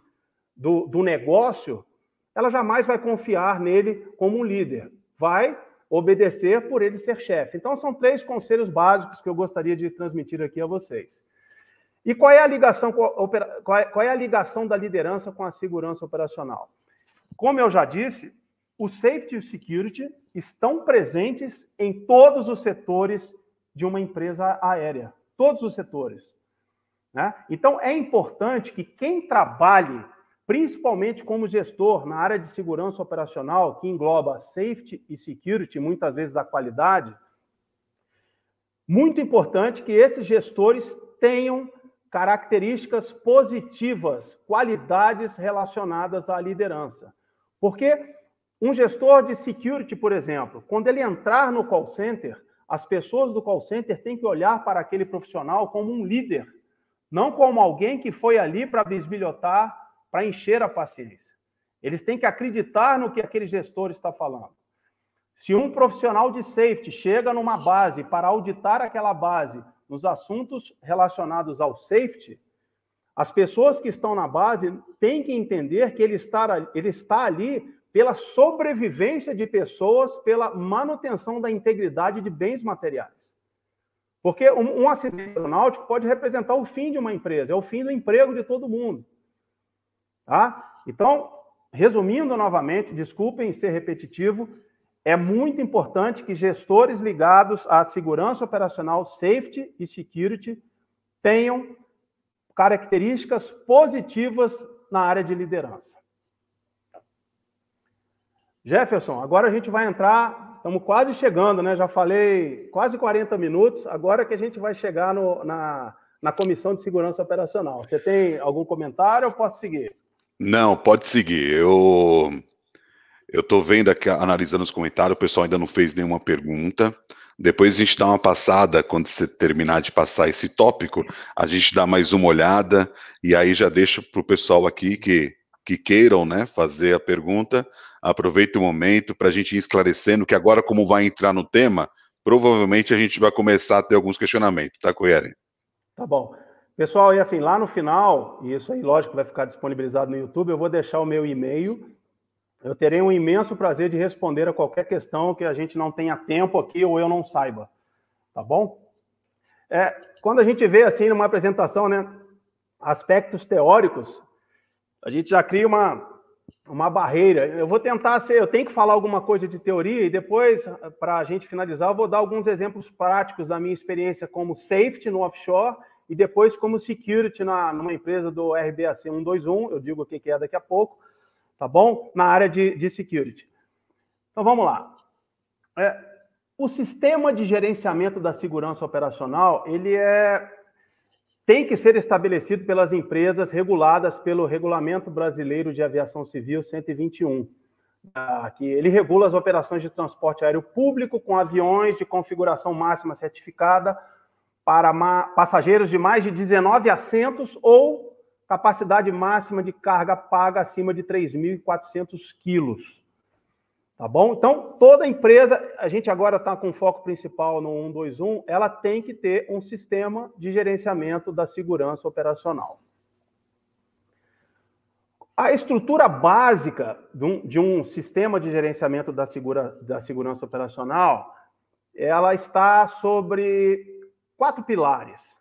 do, do negócio, ela jamais vai confiar nele como um líder. Vai obedecer por ele ser chefe. Então, são três conselhos básicos que eu gostaria de transmitir aqui a vocês. E qual é a ligação, qual é a ligação da liderança com a segurança operacional? Como eu já disse, o safety e o security estão presentes em todos os setores de uma empresa aérea, todos os setores. Né? Então, é importante que quem trabalhe principalmente como gestor na área de segurança operacional, que engloba safety e security, muitas vezes a qualidade, muito importante que esses gestores tenham características positivas, qualidades relacionadas à liderança. Porque um gestor de security, por exemplo, quando ele entrar no call center, as pessoas do call center têm que olhar para aquele profissional como um líder, não como alguém que foi ali para bisbilhotar para encher a paciência. Eles têm que acreditar no que aquele gestor está falando. Se um profissional de safety chega numa base para auditar aquela base nos assuntos relacionados ao safety, as pessoas que estão na base têm que entender que ele está, ele está ali pela sobrevivência de pessoas, pela manutenção da integridade de bens materiais. Porque um, um acidente aeronáutico pode representar o fim de uma empresa, é o fim do emprego de todo mundo. Tá? Então, resumindo novamente, desculpem ser repetitivo, é muito importante que gestores ligados à segurança operacional, safety e security tenham características positivas na área de liderança. Jefferson, agora a gente vai entrar, estamos quase chegando, né? Já falei quase 40 minutos, agora que a gente vai chegar no, na, na Comissão de Segurança Operacional. Você tem algum comentário ou posso seguir? Não, pode seguir. Eu eu tô vendo aqui, analisando os comentários, o pessoal ainda não fez nenhuma pergunta. Depois a gente dá uma passada, quando você terminar de passar esse tópico, a gente dá mais uma olhada e aí já deixa para o pessoal aqui que, que queiram né, fazer a pergunta, aproveita o momento para a gente ir esclarecendo que agora, como vai entrar no tema, provavelmente a gente vai começar a ter alguns questionamentos, tá, Coelho? Tá bom. Pessoal, e assim, lá no final, e isso aí, lógico, vai ficar disponibilizado no YouTube, eu vou deixar o meu e-mail. Eu terei um imenso prazer de responder a qualquer questão que a gente não tenha tempo aqui ou eu não saiba. Tá bom? É, quando a gente vê, assim, numa apresentação, né, aspectos teóricos, a gente já cria uma, uma barreira. Eu vou tentar ser, eu tenho que falar alguma coisa de teoria e depois, para a gente finalizar, eu vou dar alguns exemplos práticos da minha experiência como safety no offshore e depois como security na, numa empresa do RBAC 121, eu digo o que é daqui a pouco, tá bom? Na área de, de security. Então vamos lá. É, o sistema de gerenciamento da segurança operacional, ele é tem que ser estabelecido pelas empresas reguladas pelo Regulamento Brasileiro de Aviação Civil 121, ah, que ele regula as operações de transporte aéreo público com aviões de configuração máxima certificada para passageiros de mais de 19 assentos ou capacidade máxima de carga paga acima de 3.400 quilos. Tá bom? Então, toda empresa, a gente agora está com foco principal no 121, ela tem que ter um sistema de gerenciamento da segurança operacional. A estrutura básica de um, de um sistema de gerenciamento da, segura, da segurança operacional, ela está sobre quatro pilares.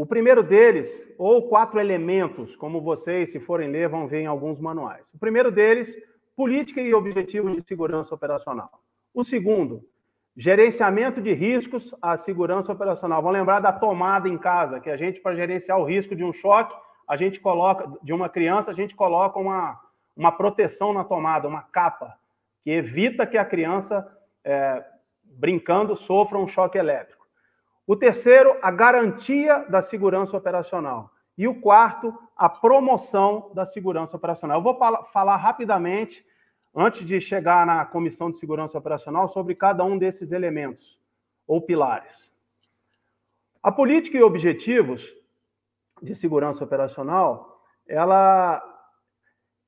O primeiro deles, ou quatro elementos, como vocês, se forem ler, vão ver em alguns manuais. O primeiro deles política e objetivos de segurança operacional. O segundo, gerenciamento de riscos à segurança operacional. Vão lembrar da tomada em casa, que a gente, para gerenciar o risco de um choque, a gente coloca, de uma criança, a gente coloca uma, uma proteção na tomada, uma capa, que evita que a criança, é, brincando, sofra um choque elétrico. O terceiro, a garantia da segurança operacional. E o quarto, a promoção da segurança operacional. Eu vou falar rapidamente antes de chegar na Comissão de Segurança Operacional, sobre cada um desses elementos ou pilares. A política e objetivos de segurança operacional, ela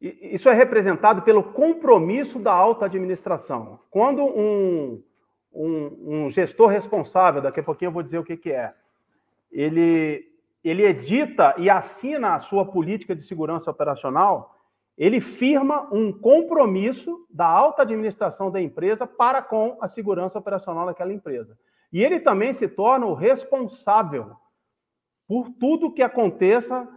isso é representado pelo compromisso da alta administração. Quando um, um, um, gestor responsável, daqui a pouquinho eu vou dizer o que, que é, ele, ele edita e assina a sua política de segurança operacional, ele firma um compromisso da alta administração da empresa para com a segurança operacional daquela empresa. E ele também se torna o responsável por tudo que aconteça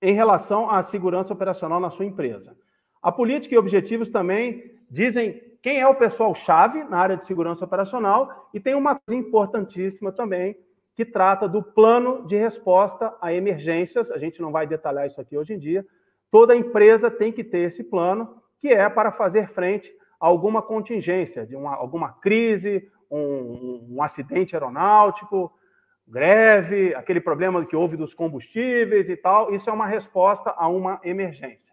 em relação à segurança operacional na sua empresa. A política e objetivos também dizem quem é o pessoal-chave na área de segurança operacional e tem uma coisa importantíssima também, que trata do plano de resposta a emergências. A gente não vai detalhar isso aqui hoje em dia, Toda empresa tem que ter esse plano, que é para fazer frente a alguma contingência, de uma, alguma crise, um, um acidente aeronáutico, greve, aquele problema que houve dos combustíveis e tal. Isso é uma resposta a uma emergência.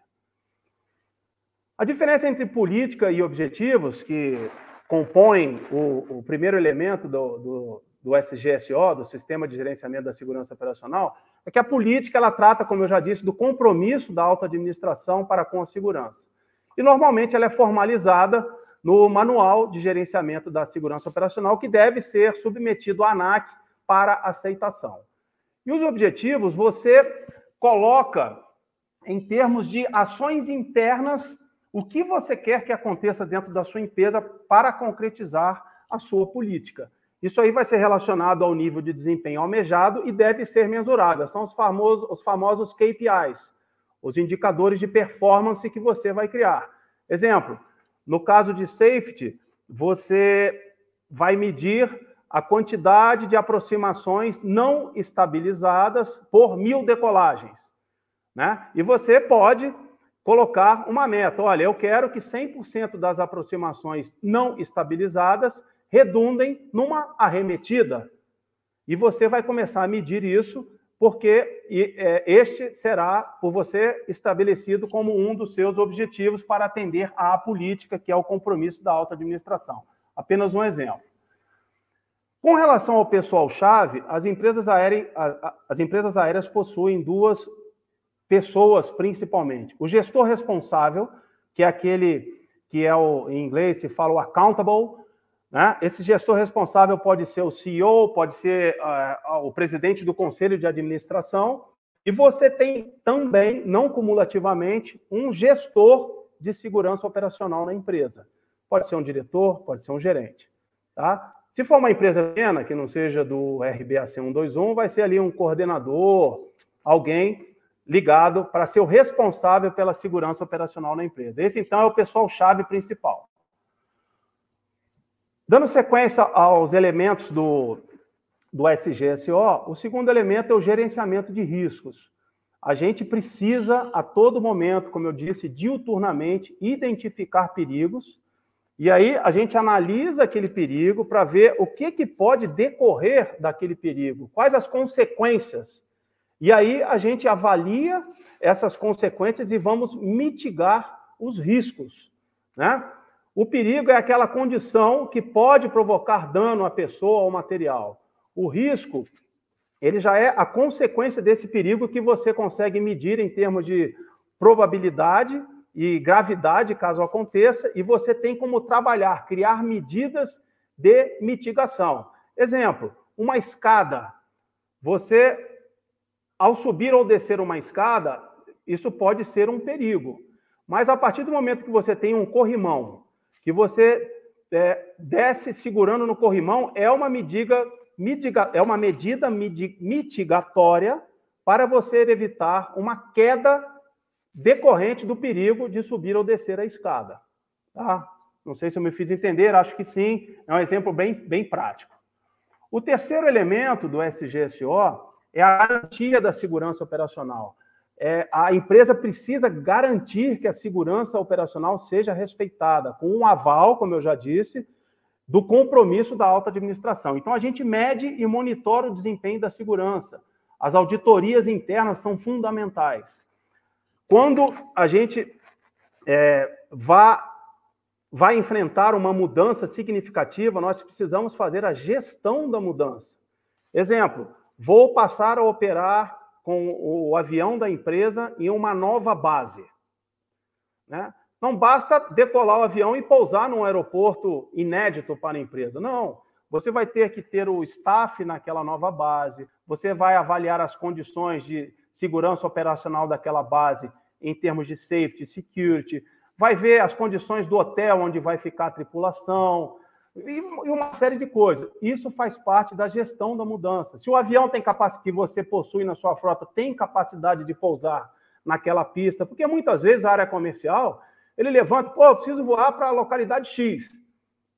A diferença entre política e objetivos, que compõem o, o primeiro elemento do, do, do SGSO, do Sistema de Gerenciamento da Segurança Operacional, é que a política ela trata, como eu já disse, do compromisso da alta administração para com a segurança. E normalmente ela é formalizada no Manual de Gerenciamento da Segurança Operacional, que deve ser submetido à ANAC para aceitação. E os objetivos você coloca em termos de ações internas o que você quer que aconteça dentro da sua empresa para concretizar a sua política. Isso aí vai ser relacionado ao nível de desempenho almejado e deve ser mensurável. São os famosos, os famosos KPIs, os indicadores de performance que você vai criar. Exemplo, no caso de safety, você vai medir a quantidade de aproximações não estabilizadas por mil decolagens. Né? E você pode colocar uma meta. Olha, eu quero que 100% das aproximações não estabilizadas redundem numa arremetida. E você vai começar a medir isso, porque é, este será por você estabelecido como um dos seus objetivos para atender à política, que é o compromisso da alta administração. Apenas um exemplo. Com relação ao pessoal-chave, as empresas aéreas, as empresas aéreas possuem duas pessoas principalmente. O gestor responsável, que é aquele que é o, em inglês se fala o accountable, né? Esse gestor responsável pode ser o CEO, pode ser uh, o presidente do conselho de administração, e você tem também, não cumulativamente, um gestor de segurança operacional na empresa. Pode ser um diretor, pode ser um gerente. Tá? Se for uma empresa pequena, que não seja do RBAC 121, vai ser ali um coordenador, alguém ligado para ser o responsável pela segurança operacional na empresa. Esse, então, é o pessoal-chave principal. Dando sequência aos elementos do, do SGSO, o segundo elemento é o gerenciamento de riscos. A gente precisa, a todo momento, como eu disse, diuturnamente, identificar perigos E aí a gente analisa aquele perigo para ver o que, que pode decorrer daquele perigo, quais as consequências. E aí a gente avalia essas consequências e vamos mitigar os riscos. Né? O perigo é aquela condição que pode provocar dano à pessoa ou material. O risco, ele já é a consequência desse perigo que você consegue medir em termos de probabilidade e gravidade, caso aconteça, e você tem como trabalhar, criar medidas de mitigação. Exemplo, uma escada. Você, ao subir ou descer uma escada, isso pode ser um perigo. Mas a partir do momento que você tem um corrimão, que você é, desce segurando no corrimão, é uma medida, mitiga, é uma medida mitigatória para você evitar uma queda decorrente do perigo de subir ou descer a escada. Tá? Não sei se eu me fiz entender, acho que sim, é um exemplo bem, bem prático. O terceiro elemento do SGSO é a garantia da segurança operacional. É, a empresa precisa garantir que a segurança operacional seja respeitada, com um aval, como eu já disse, do compromisso da alta administração. Então, a gente mede e monitora o desempenho da segurança. As auditorias internas são fundamentais. Quando a gente é, vai, vai enfrentar uma mudança significativa, nós precisamos fazer a gestão da mudança. Exemplo, vou passar a operar com o avião da empresa em uma nova base. Né? Não basta decolar o avião e pousar num aeroporto inédito para a empresa. Não. Você vai ter que ter o staff naquela nova base, você vai avaliar as condições de segurança operacional daquela base em termos de safety, security, vai ver as condições do hotel onde vai ficar a tripulação e uma série de coisas. Isso faz parte da gestão da mudança. Se o avião tem capacidade que você possui na sua frota tem capacidade de pousar naquela pista, porque muitas vezes a área comercial ele levanta, pô, preciso voar para a localidade X.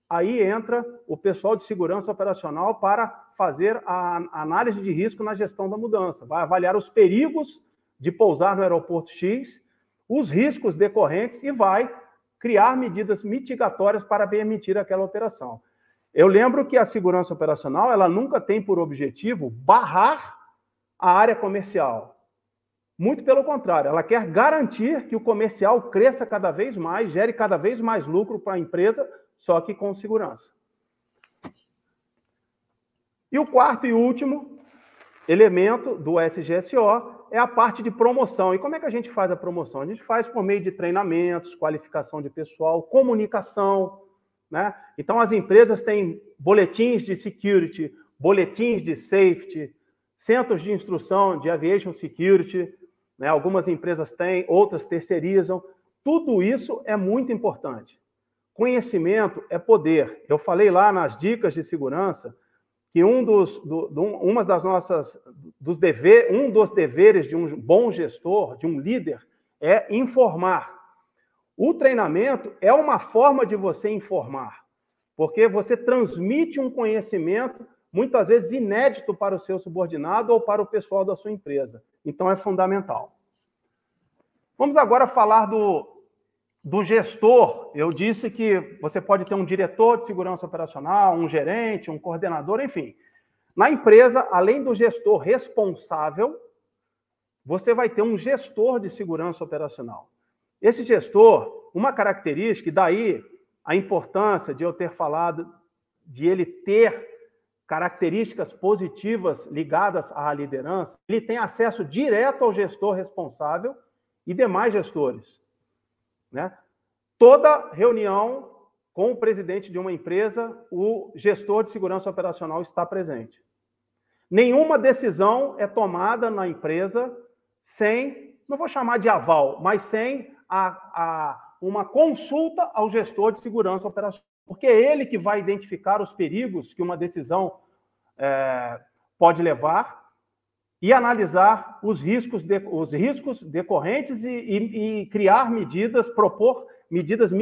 Aí entra o pessoal de segurança operacional para fazer a análise de risco na gestão da mudança, vai avaliar os perigos de pousar no aeroporto X, os riscos decorrentes e vai criar medidas mitigatórias para permitir aquela operação. Eu lembro que a segurança operacional, ela nunca tem por objetivo barrar a área comercial. Muito pelo contrário, ela quer garantir que o comercial cresça cada vez mais, gere cada vez mais lucro para a empresa, só que com segurança. E o quarto e último elemento do SGSO é a parte de promoção. E como é que a gente faz a promoção? A gente faz por meio de treinamentos, qualificação de pessoal, comunicação. Né? Então, as empresas têm boletins de security, boletins de safety, centros de instrução de aviation security. Né? Algumas empresas têm, outras terceirizam. Tudo isso é muito importante. Conhecimento é poder. Eu falei lá nas dicas de segurança que um dos, do, do, uma das nossas, dos dever, um dos deveres de um bom gestor, de um líder, é informar. O treinamento é uma forma de você informar, porque você transmite um conhecimento muitas vezes inédito para o seu subordinado ou para o pessoal da sua empresa. Então é fundamental. Vamos agora falar do, do gestor, eu disse que você pode ter um diretor de segurança operacional, um gerente, um coordenador, enfim. Na empresa, além do gestor responsável, você vai ter um gestor de segurança operacional. Esse gestor, uma característica, e daí a importância de eu ter falado de ele ter características positivas ligadas à liderança, ele tem acesso direto ao gestor responsável e demais gestores. Né? Toda reunião com o presidente de uma empresa, o gestor de segurança operacional está presente. Nenhuma decisão é tomada na empresa sem, não vou chamar de aval, mas sem a, a, uma consulta ao gestor de segurança operacional, porque é ele que vai identificar os perigos que uma decisão é, pode levar e analisar os riscos, de, os riscos decorrentes e, e, e, criar medidas, propor medidas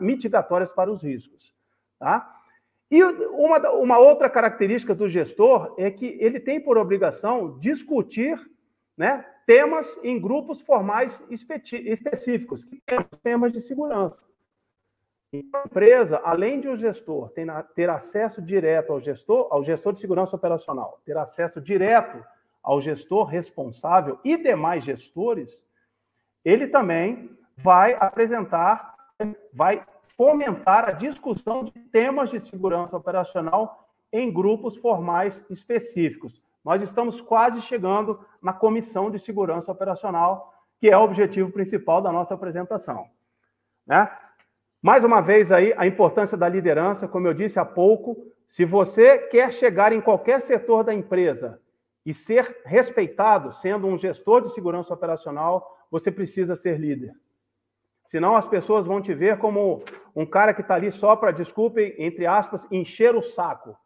mitigatórias para os riscos. Tá? E uma, uma outra característica do gestor é que ele tem por obrigação discutir né, temas em grupos formais específicos, temas de segurança. Então, empresa, além de o gestor ter acesso direto ao gestor, ao gestor de segurança operacional, ter acesso direto ao gestor responsável e demais gestores, ele também vai apresentar, vai fomentar a discussão de temas de segurança operacional em grupos formais específicos. Nós estamos quase chegando na comissão de segurança operacional, que é o objetivo principal da nossa apresentação. Né? Mais uma vez aí, a importância da liderança, como eu disse há pouco, se você quer chegar em qualquer setor da empresa e ser respeitado, sendo um gestor de segurança operacional, você precisa ser líder. Senão as pessoas vão te ver como um cara que está ali só para, desculpem, entre aspas, encher o saco.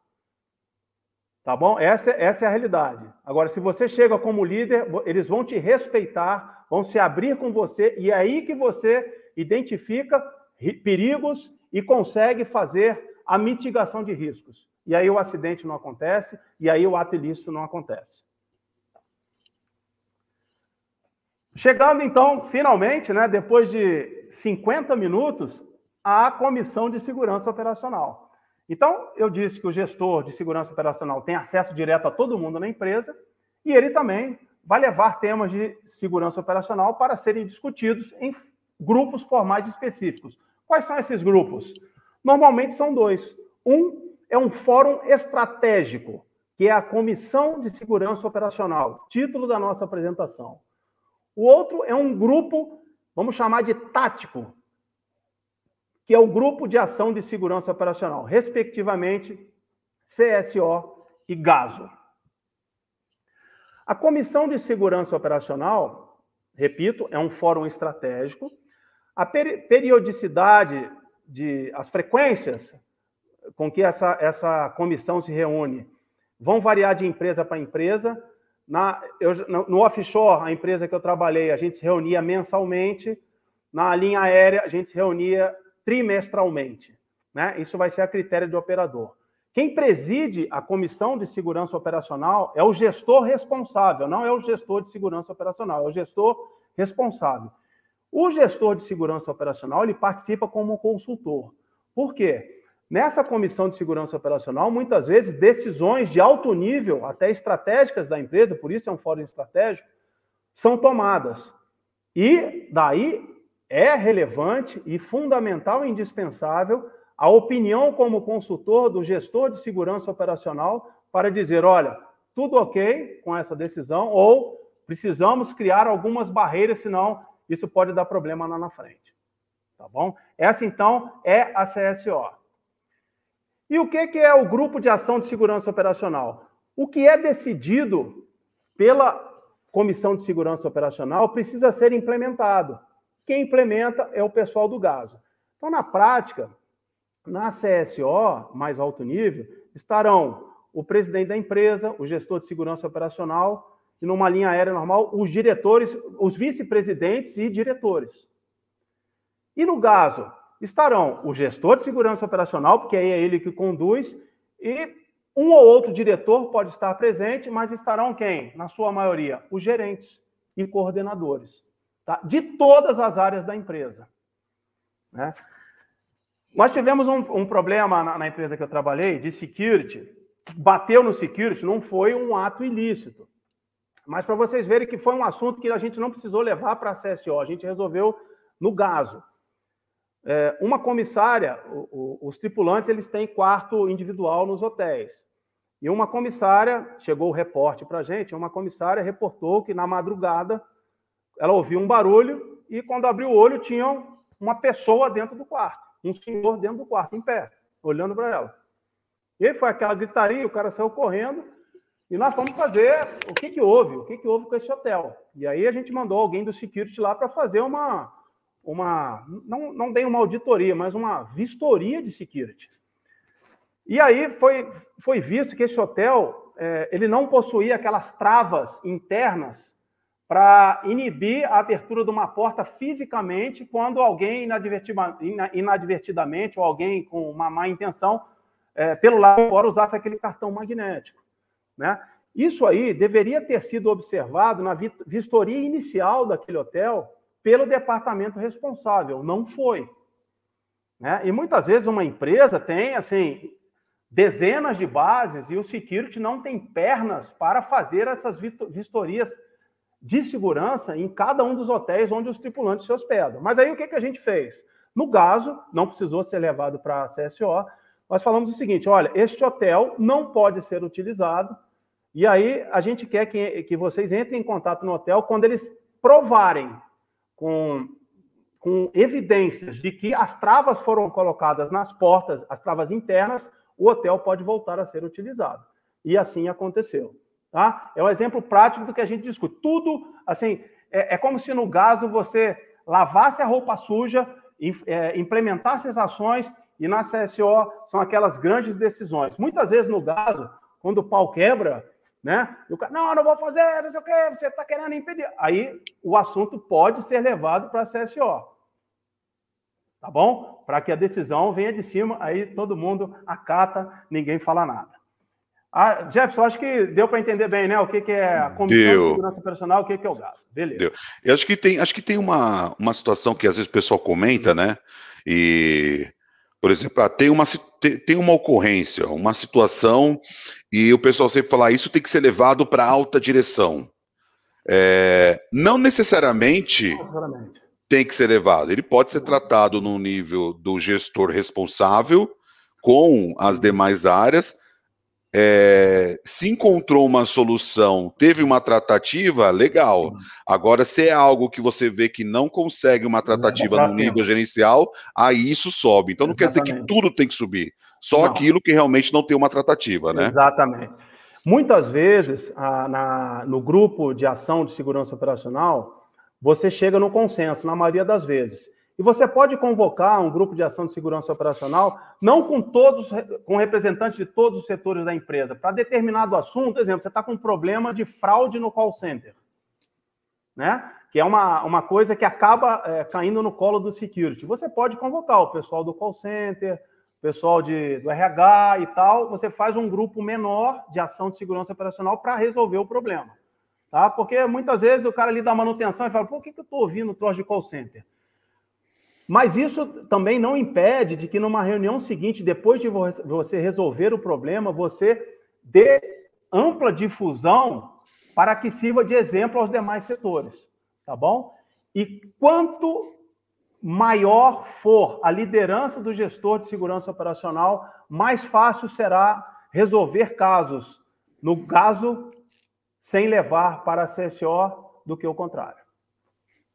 Tá bom? Essa, essa é a realidade. Agora, se você chega como líder, eles vão te respeitar, vão se abrir com você, e é aí que você identifica perigos e consegue fazer a mitigação de riscos. E aí o acidente não acontece, e aí o ato ilícito não acontece. Chegando então, finalmente, né, depois de 50 minutos, à comissão de segurança operacional. Então, eu disse que o gestor de segurança operacional tem acesso direto a todo mundo na empresa e ele também vai levar temas de segurança operacional para serem discutidos em grupos formais específicos. Quais são esses grupos? Normalmente são dois. Um é um fórum estratégico, que é a Comissão de Segurança Operacional, título da nossa apresentação. O outro é um grupo, vamos chamar de tático, que é o Grupo de Ação de Segurança Operacional, respectivamente CSO e GASO. A Comissão de Segurança Operacional, repito, é um fórum estratégico a periodicidade, de, as frequências com que essa, essa comissão se reúne vão variar de empresa para empresa. Na, eu, no offshore, a empresa que eu trabalhei, a gente se reunia mensalmente. Na linha aérea, a gente se reunia trimestralmente. Né? Isso vai ser a critério do operador. Quem preside a comissão de segurança operacional é o gestor responsável, não é o gestor de segurança operacional, é o gestor responsável. O gestor de segurança operacional ele participa como consultor. Por quê? Nessa comissão de segurança operacional, muitas vezes decisões de alto nível, até estratégicas da empresa, por isso é um fórum estratégico, são tomadas. E daí é relevante e fundamental e indispensável a opinião como consultor do gestor de segurança operacional para dizer, olha, tudo ok com essa decisão ou precisamos criar algumas barreiras, senão isso pode dar problema lá na frente. Tá bom? Essa, então, é a CSO. E o que é o Grupo de Ação de Segurança Operacional? O que é decidido pela Comissão de Segurança Operacional precisa ser implementado. Quem implementa é o pessoal do GASO. Então, na prática, na CSO, mais alto nível, estarão o presidente da empresa, o gestor de segurança operacional e numa linha aérea normal, os diretores, os vice-presidentes e diretores. E no GASO estarão o gestor de segurança operacional, porque aí é ele que conduz, e um ou outro diretor pode estar presente, mas estarão quem? Na sua maioria, os gerentes e coordenadores, tá? de todas as áreas da empresa. Né? Nós tivemos um, um problema na, na empresa que eu trabalhei, de security, bateu no security, não foi um ato ilícito. Mas para vocês verem que foi um assunto que a gente não precisou levar para a CSO, a gente resolveu no GASO. É, uma comissária, o, o, os tripulantes eles têm quarto individual nos hotéis. E uma comissária, chegou o reporte para a gente, uma comissária reportou que na madrugada ela ouviu um barulho e quando abriu o olho tinha uma pessoa dentro do quarto, um senhor dentro do quarto, em pé, olhando para ela. E foi aquela gritaria, o cara saiu correndo, e nós fomos fazer o que, que houve, o que, que houve com esse hotel. E aí a gente mandou alguém do security lá para fazer uma, uma não, não dei uma auditoria, mas uma vistoria de security. E aí foi, foi visto que esse hotel é, ele não possuía aquelas travas internas para inibir a abertura de uma porta fisicamente quando alguém inadvertidamente ou alguém com uma má intenção é, pelo lado fora usasse aquele cartão magnético. Né? Isso aí deveria ter sido observado na vistoria inicial daquele hotel pelo departamento responsável. Não foi. Né? E muitas vezes uma empresa tem assim dezenas de bases e o security não tem pernas para fazer essas vistorias de segurança em cada um dos hotéis onde os tripulantes se hospedam. Mas aí o que, que a gente fez? No caso, não precisou ser levado para a CSO, nós falamos o seguinte: olha, este hotel não pode ser utilizado, e aí a gente quer que, que vocês entrem em contato no hotel quando eles provarem com, com evidências de que as travas foram colocadas nas portas, as travas internas, o hotel pode voltar a ser utilizado. E assim aconteceu. Tá? É um exemplo prático do que a gente discute. Tudo, assim, é, é como se no gaso você lavasse a roupa suja, é, implementasse as ações, e na CSO são aquelas grandes decisões. Muitas vezes no gaso, quando o pau quebra, né? E o cara, não, não vou fazer, não sei o quê, você está querendo impedir. Aí o assunto pode ser levado para a CSO. Tá bom? Para que a decisão venha de cima, aí todo mundo acata, ninguém fala nada. Ah, Jefferson, acho que deu para entender bem, né? O que, que é a Comissão deu. de Segurança Operacional, o que, que é o gás. Beleza. Deu. Eu acho que tem, acho que tem uma, uma situação que às vezes o pessoal comenta, né? E, por exemplo, ah, tem, uma, tem uma ocorrência, uma situação, e o pessoal sempre fala, ah, isso tem que ser levado para alta direção. É, não necessariamente, não necessariamente tem que ser levado. Ele pode ser tratado no nível do gestor responsável com as demais áreas é, se encontrou uma solução, teve uma tratativa, legal. Agora, se é algo que você vê que não consegue uma tratativa no nível gerencial, aí isso sobe. Então, não Exatamente. quer dizer que tudo tem que subir, só não. aquilo que realmente não tem uma tratativa, né? Exatamente. Muitas vezes, a, na, no grupo de ação de segurança operacional, você chega no consenso, na maioria das vezes. E você pode convocar um grupo de ação de segurança operacional, não com todos, com representantes de todos os setores da empresa, para determinado assunto, por exemplo, você está com um problema de fraude no call center, né? Que é uma, uma coisa que acaba é, caindo no colo do security. Você pode convocar o pessoal do call center, o pessoal de, do RH e tal. Você faz um grupo menor de ação de segurança operacional para resolver o problema, tá? Porque muitas vezes o cara ali dá manutenção e fala: por que, que eu estou ouvindo troço de call center? Mas isso também não impede de que numa reunião seguinte, depois de você resolver o problema, você dê ampla difusão para que sirva de exemplo aos demais setores, tá bom? E quanto maior for a liderança do gestor de segurança operacional, mais fácil será resolver casos, no caso, sem levar para a CSO do que o contrário.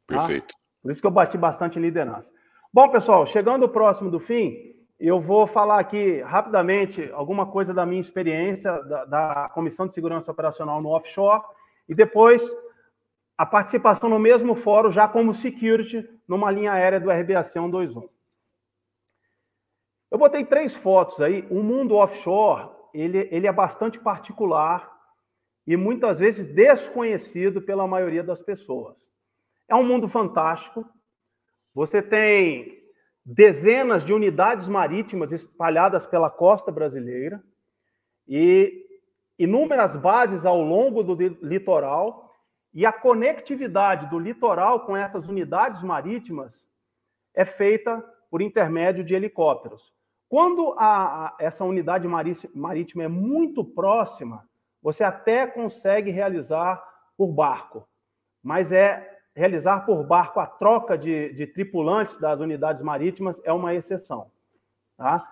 Tá? Perfeito. Por isso que eu bati bastante em liderança. Bom, pessoal, chegando próximo do fim, eu vou falar aqui rapidamente alguma coisa da minha experiência da, da, Comissão de Segurança Operacional no offshore e depois a participação no mesmo fórum já como security numa linha aérea do RBAC 121. Eu botei três fotos aí. O mundo offshore ele, ele é bastante particular e muitas vezes desconhecido pela maioria das pessoas. É um mundo fantástico, você tem dezenas de unidades marítimas espalhadas pela costa brasileira e inúmeras bases ao longo do litoral e a conectividade do litoral com essas unidades marítimas é feita por intermédio de helicópteros. Quando a, a, essa unidade marítima é muito próxima, você até consegue realizar por barco, mas é realizar por barco a troca de, de tripulantes das unidades marítimas é uma exceção. Tá?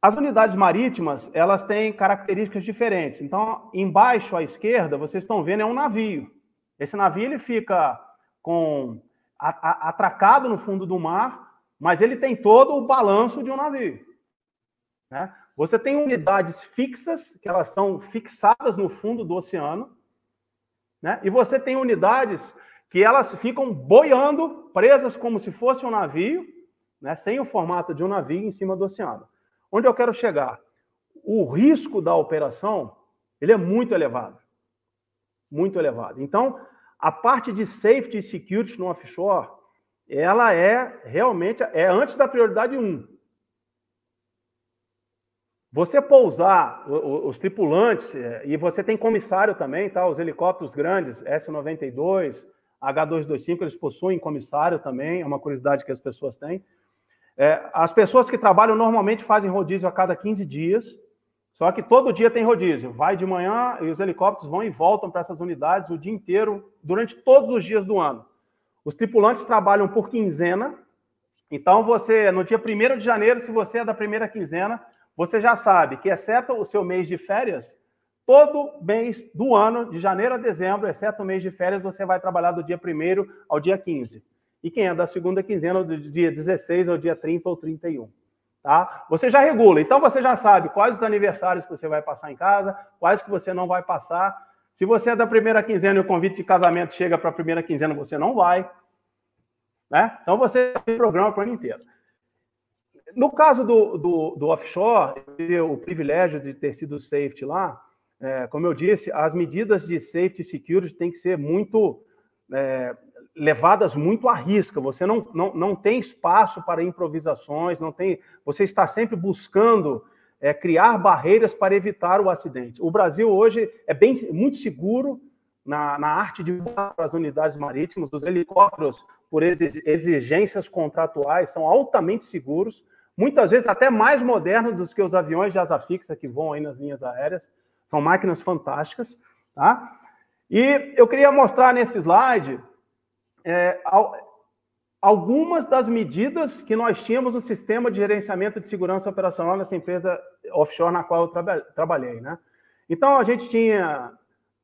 As unidades marítimas elas têm características diferentes. Então, embaixo à esquerda, vocês estão vendo, é um navio. Esse navio ele fica com atracado no fundo do mar, mas ele tem todo o balanço de um navio. Né? Você tem unidades fixas, que elas são fixadas no fundo do oceano, né? e você tem unidades que elas ficam boiando, presas como se fosse um navio, né, sem o formato de um navio em cima do oceano. Onde eu quero chegar? O risco da operação ele é muito elevado. Muito elevado. Então, a parte de safety e security no offshore, ela é realmente é antes da prioridade 1. Você pousar os tripulantes, é, e você tem comissário também, tá? Os helicópteros grandes, S-92, H225, eles possuem comissário também, é uma curiosidade que as pessoas têm. É, as pessoas que trabalham normalmente fazem rodízio a cada 15 dias, só que todo dia tem rodízio. Vai de manhã e os helicópteros vão e voltam para essas unidades o dia inteiro, durante todos os dias do ano. Os tripulantes trabalham por quinzena, então você, no dia 1 de janeiro, se você é da primeira quinzena, você já sabe que, exceto o seu mês de férias, todo mês do ano, de janeiro a dezembro, exceto o mês de férias, você vai trabalhar do dia 1 ao dia 15. E quem é da segunda quinzena, do dia 16 ao dia 30 ou 31. Tá? Você já regula, então você já sabe quais os aniversários que você vai passar em casa, quais que você não vai passar. Se você é da primeira quinzena e o convite de casamento chega para a primeira quinzena, você não vai. Né? Então você tem programa para o ano inteiro. No caso do, do, do offshore, eu tive o privilégio de ter sido safety lá. É, como eu disse, as medidas de safety e security têm que ser muito é, levadas muito à risca. Você não, não, não tem espaço para improvisações, não tem. Você está sempre buscando é, criar barreiras para evitar o acidente. O Brasil hoje é bem muito seguro na, na arte de voar para as unidades marítimas. Os helicópteros, por exigências contratuais, são altamente seguros, muitas vezes até mais modernos do que os aviões de asa fixa que voam aí nas linhas aéreas. São máquinas fantásticas, tá? E eu queria mostrar nesse slide é, algumas das medidas que nós tínhamos no sistema de gerenciamento de segurança operacional nessa empresa offshore na qual eu traba trabalhei, né? Então a gente tinha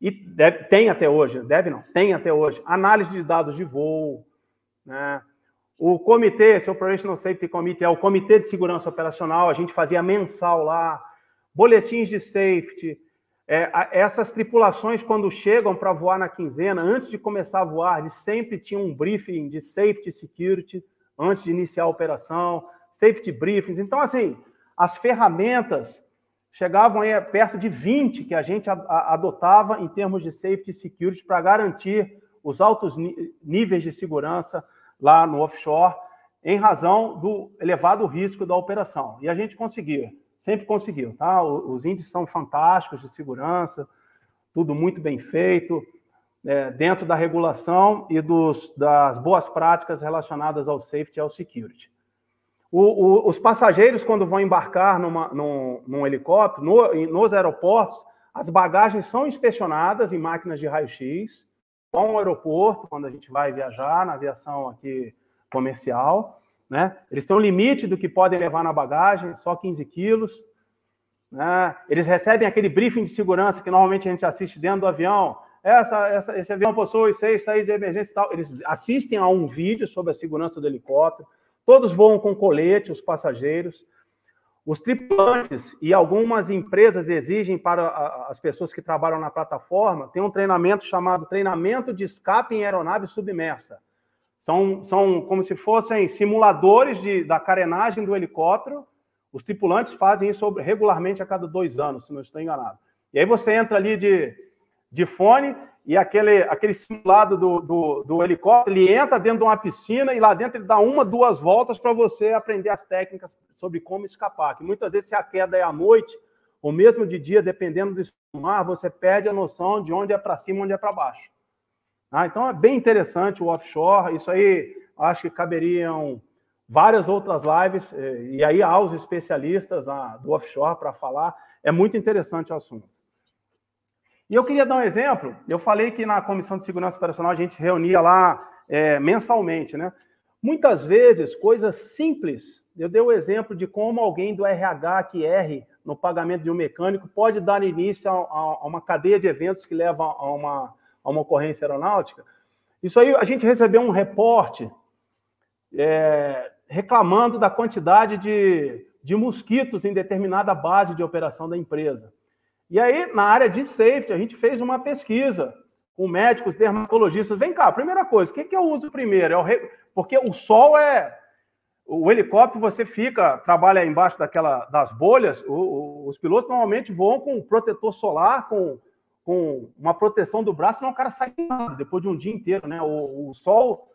e deve, tem até hoje, deve não, tem até hoje análise de dados de voo, né? O comitê, esse Operational Safety Committee é o comitê de segurança operacional, a gente fazia mensal lá, boletins de safety, é, essas tripulações, quando chegam para voar na quinzena, antes de começar a voar, eles sempre tinham um briefing de safety security, antes de iniciar a operação, safety briefings. Então, assim, as ferramentas chegavam aí perto de 20 que a gente adotava em termos de safety security para garantir os altos níveis de segurança lá no offshore, em razão do elevado risco da operação. E a gente conseguia sempre conseguiu, tá? Os índices são fantásticos de segurança, tudo muito bem feito, é, dentro da regulação e dos, das boas práticas relacionadas ao safety e ao security. O, o, os passageiros, quando vão embarcar numa, num, num helicóptero, no, nos aeroportos, as bagagens são inspecionadas em máquinas de raio-x, com o aeroporto, quando a gente vai viajar na aviação aqui comercial. Né? Eles têm um limite do que podem levar na bagagem, só 15 quilos. Né? Eles recebem aquele briefing de segurança que normalmente a gente assiste dentro do avião. Essa, essa, esse avião possui seis saídas de emergência e tal. Eles assistem a um vídeo sobre a segurança do helicóptero. Todos voam com colete, os passageiros. Os tripulantes e algumas empresas exigem para as pessoas que trabalham na plataforma, tem um treinamento chamado treinamento de escape em aeronave submersa. São, são como se fossem simuladores de, da carenagem do helicóptero. Os tripulantes fazem isso regularmente a cada dois anos, se não estou enganado. E aí você entra ali de, de fone e aquele, aquele simulado do, do, do helicóptero, ele entra dentro de uma piscina e lá dentro ele dá uma, duas voltas para você aprender as técnicas sobre como escapar. Que muitas vezes se a queda é à noite, ou mesmo de dia, dependendo do mar, você perde a noção de onde é para cima onde é para baixo. Ah, então é bem interessante o offshore. Isso aí acho que caberiam várias outras lives, eh, e aí há os especialistas do offshore para falar. É muito interessante o assunto. E eu queria dar um exemplo. Eu falei que na Comissão de Segurança Operacional a gente reunia lá é, mensalmente, né? Muitas vezes, coisas simples. Eu dei o exemplo de como alguém do RH que erre no pagamento de um mecânico pode dar início a, a uma cadeia de eventos que leva a uma a uma ocorrência aeronáutica. Isso aí, a gente recebeu um reporte é, reclamando da quantidade de, de mosquitos em determinada base de operação da empresa. E aí, na área de safety, a gente fez uma pesquisa com médicos, dermatologistas. Vem cá, primeira coisa, o que, que eu uso primeiro? É o re... Porque o sol é. O helicóptero, você fica, trabalha embaixo daquela, das bolhas, o, o, os pilotos normalmente voam com protetor solar, com com uma proteção do braço, senão o cara sai queimado depois de um dia inteiro, né? O, o, sol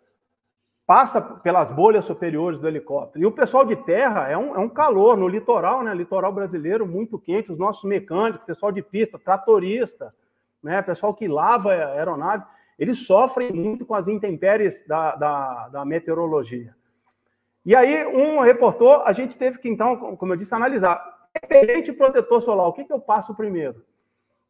passa pelas bolhas superiores do helicóptero. E o pessoal de terra é um, é um calor no litoral, né? Litoral brasileiro muito quente, os nossos mecânicos, pessoal de pista, tratorista, né? Pessoal que lava a aeronave, eles sofrem muito com as intempéries da, da, da meteorologia. E aí, um reportou, a gente teve que, então, como eu disse, analisar. Repelente protetor solar, o que, que eu passo primeiro?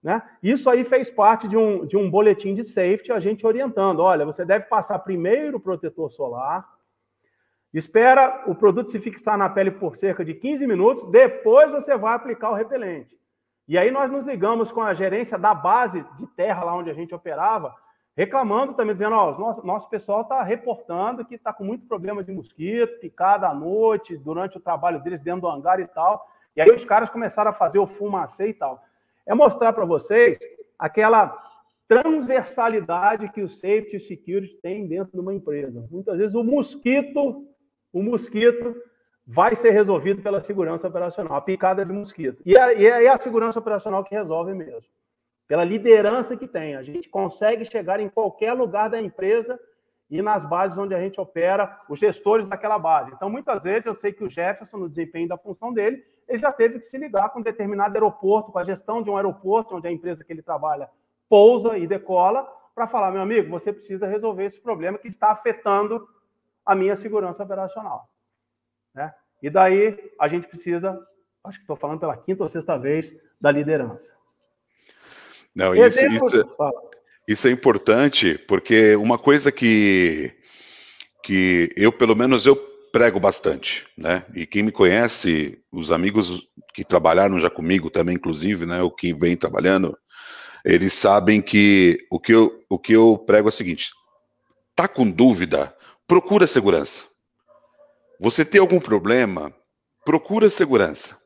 Né? Isso aí fez parte de um, de um boletim de safety, a gente orientando: olha, você deve passar primeiro o protetor solar, espera o produto se fixar na pele por cerca de 15 minutos, depois você vai aplicar o repelente. E aí nós nos ligamos com a gerência da base de terra, lá onde a gente operava, reclamando também, dizendo: ó, nosso, nosso pessoal está reportando que está com muito problema de mosquito, picada à noite, durante o trabalho deles dentro do hangar e tal. E aí os caras começaram a fazer o fumacê e tal é mostrar para vocês aquela transversalidade que o safety e security tem dentro de uma empresa. Muitas vezes o mosquito, o mosquito vai ser resolvido pela segurança operacional, a picada de mosquito. E é, e é a segurança operacional que resolve mesmo. Pela liderança que tem. A gente consegue chegar em qualquer lugar da empresa e nas bases onde a gente opera, os gestores daquela base. Então, muitas vezes, eu sei que o Jefferson, no desempenho da função dele, ele já teve que se ligar com um determinado aeroporto, com a gestão de um aeroporto, onde a empresa que ele trabalha pousa e decola, para falar, meu amigo, você precisa resolver esse problema que está afetando a minha segurança operacional. Né? E daí a gente precisa, acho que estou falando pela quinta ou sexta vez, da liderança. Não, isso, isso, isso é importante, porque uma coisa que, que eu, pelo menos, eu prego bastante, né? E quem me conhece, os amigos que trabalharam já comigo também, inclusive, né? O que vem trabalhando, eles sabem que o que eu, o que eu prego é o seguinte: tá com dúvida, procura segurança. Você tem algum problema, procura segurança.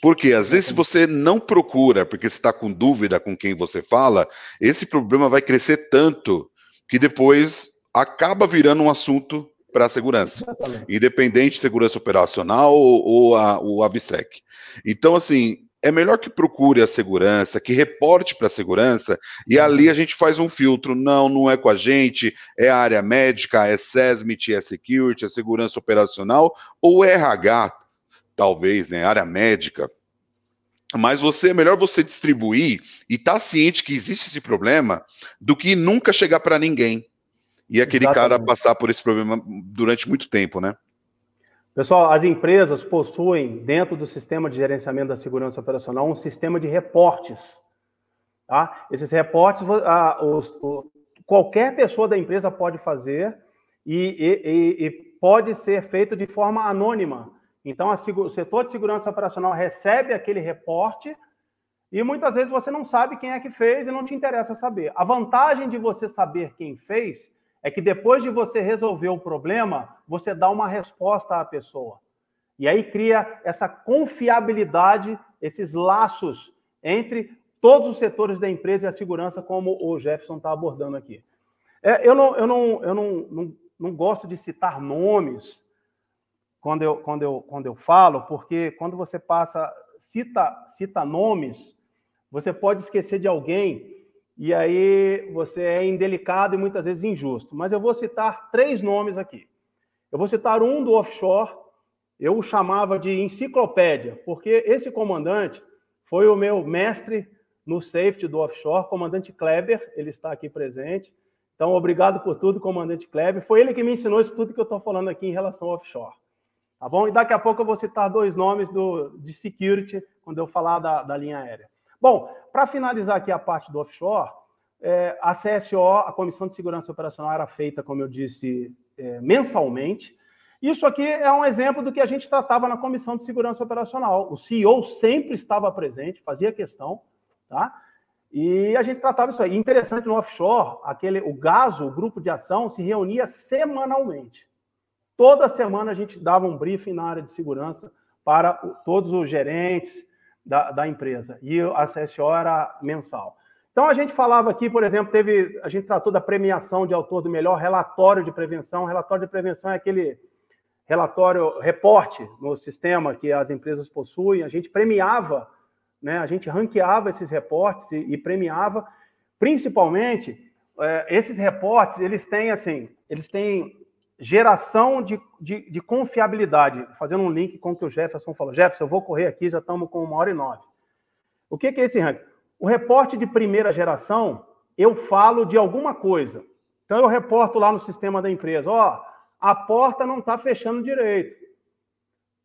Porque às vezes se você não procura, porque você está com dúvida com quem você fala, esse problema vai crescer tanto que depois acaba virando um assunto para a segurança, independente de segurança operacional ou, ou a, o AVSEC. Então, assim, é melhor que procure a segurança, que reporte para a segurança, e ali a gente faz um filtro. Não, não é com a gente, é a área médica, é SESMIT, é security, é segurança operacional, ou é RH, talvez, né, área médica. Mas você é melhor você distribuir e estar tá ciente que existe esse problema do que nunca chegar para ninguém e aquele Exatamente. cara passar por esse problema durante muito tempo, né? Pessoal, as empresas possuem, dentro do sistema de gerenciamento da segurança operacional, um sistema de reportes. Tá? Esses reportes, ah, os, o, qualquer pessoa da empresa pode fazer e, e, e, pode ser feito de forma anônima. Então, a, o setor de segurança operacional recebe aquele reporte e muitas vezes você não sabe quem é que fez e não te interessa saber. A vantagem de você saber quem fez é que depois de você resolver o problema, você dá uma resposta à pessoa. E aí cria essa confiabilidade, esses laços entre todos os setores da empresa e a segurança, como o Jefferson está abordando aqui. É, eu não, eu, não, eu não, não, não gosto de citar nomes quando eu, quando, eu, quando eu falo, porque quando você passa, cita, cita nomes, você pode esquecer de alguém e aí você é indelicado e muitas vezes injusto. Mas eu vou citar três nomes aqui. Eu vou citar um do offshore, eu o chamava de enciclopédia, porque esse comandante foi o meu mestre no safety do offshore, comandante Kleber, ele está aqui presente. Então, obrigado por tudo, comandante Kleber. Foi ele que me ensinou isso tudo que eu estou falando aqui em relação ao offshore. Tá bom? E daqui a pouco eu vou citar dois nomes do, de security, quando eu falar da, da linha aérea. Bom, para finalizar aqui a parte do offshore, é, a CSO, a Comissão de Segurança Operacional, era feita, como eu disse, é, mensalmente. Isso aqui é um exemplo do que a gente tratava na Comissão de Segurança Operacional. O CEO sempre estava presente, fazia questão, tá? E a gente tratava isso aí. Interessante no offshore, aquele, o GASO, o grupo de ação, se reunia semanalmente. Toda semana a gente dava um briefing na área de segurança para todos os gerentes, da, da empresa. E a CSO era mensal. Então a gente falava aqui, por exemplo, teve a gente tratou da premiação de autor do melhor relatório de prevenção. Relatório de prevenção é aquele relatório, reporte no sistema que as empresas possuem. A gente premiava, né? A gente ranqueava esses reportes e, e premiava, principalmente é, esses reportes. Eles têm assim, eles têm geração de, de, de, confiabilidade, fazendo um link com o que o Jefferson falou. Jefferson, eu vou correr aqui, já estamos com uma hora e nove. O que, que é esse ranking? O reporte de primeira geração, eu falo de alguma coisa. Então, eu reporto lá no sistema da empresa, ó, a porta não está fechando direito.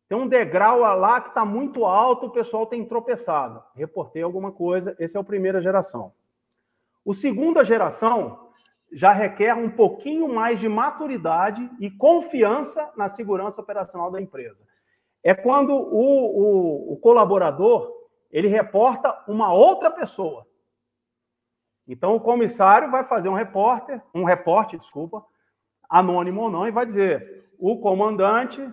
Tem um degrau lá que está muito alto, o pessoal tem tropeçado. Reportei alguma coisa, esse é o primeira geração. O segunda geração já requer um pouquinho mais de maturidade e confiança na segurança operacional da empresa. É quando o, o, o colaborador ele reporta uma outra pessoa. Então o comissário vai fazer um repórter, um reporte, desculpa, anônimo ou não, e vai dizer: o comandante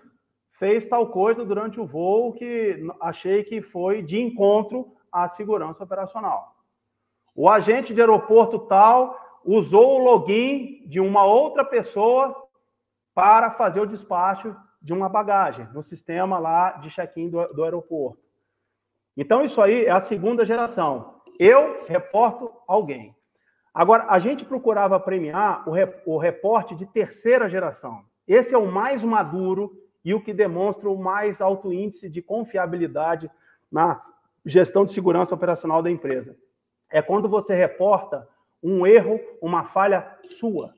fez tal coisa durante o voo que achei que foi de encontro à segurança operacional. O agente de aeroporto tal usou o login de uma outra pessoa para fazer o despacho de uma bagagem no sistema lá de check-in do, do aeroporto. Então, isso aí é a segunda geração. Eu reporto alguém. Agora, a gente procurava premiar o, rep, o reporte de terceira geração. Esse é o mais maduro e o que demonstra o mais alto índice de confiabilidade na gestão de segurança operacional da empresa. É quando você reporta um erro, uma falha sua.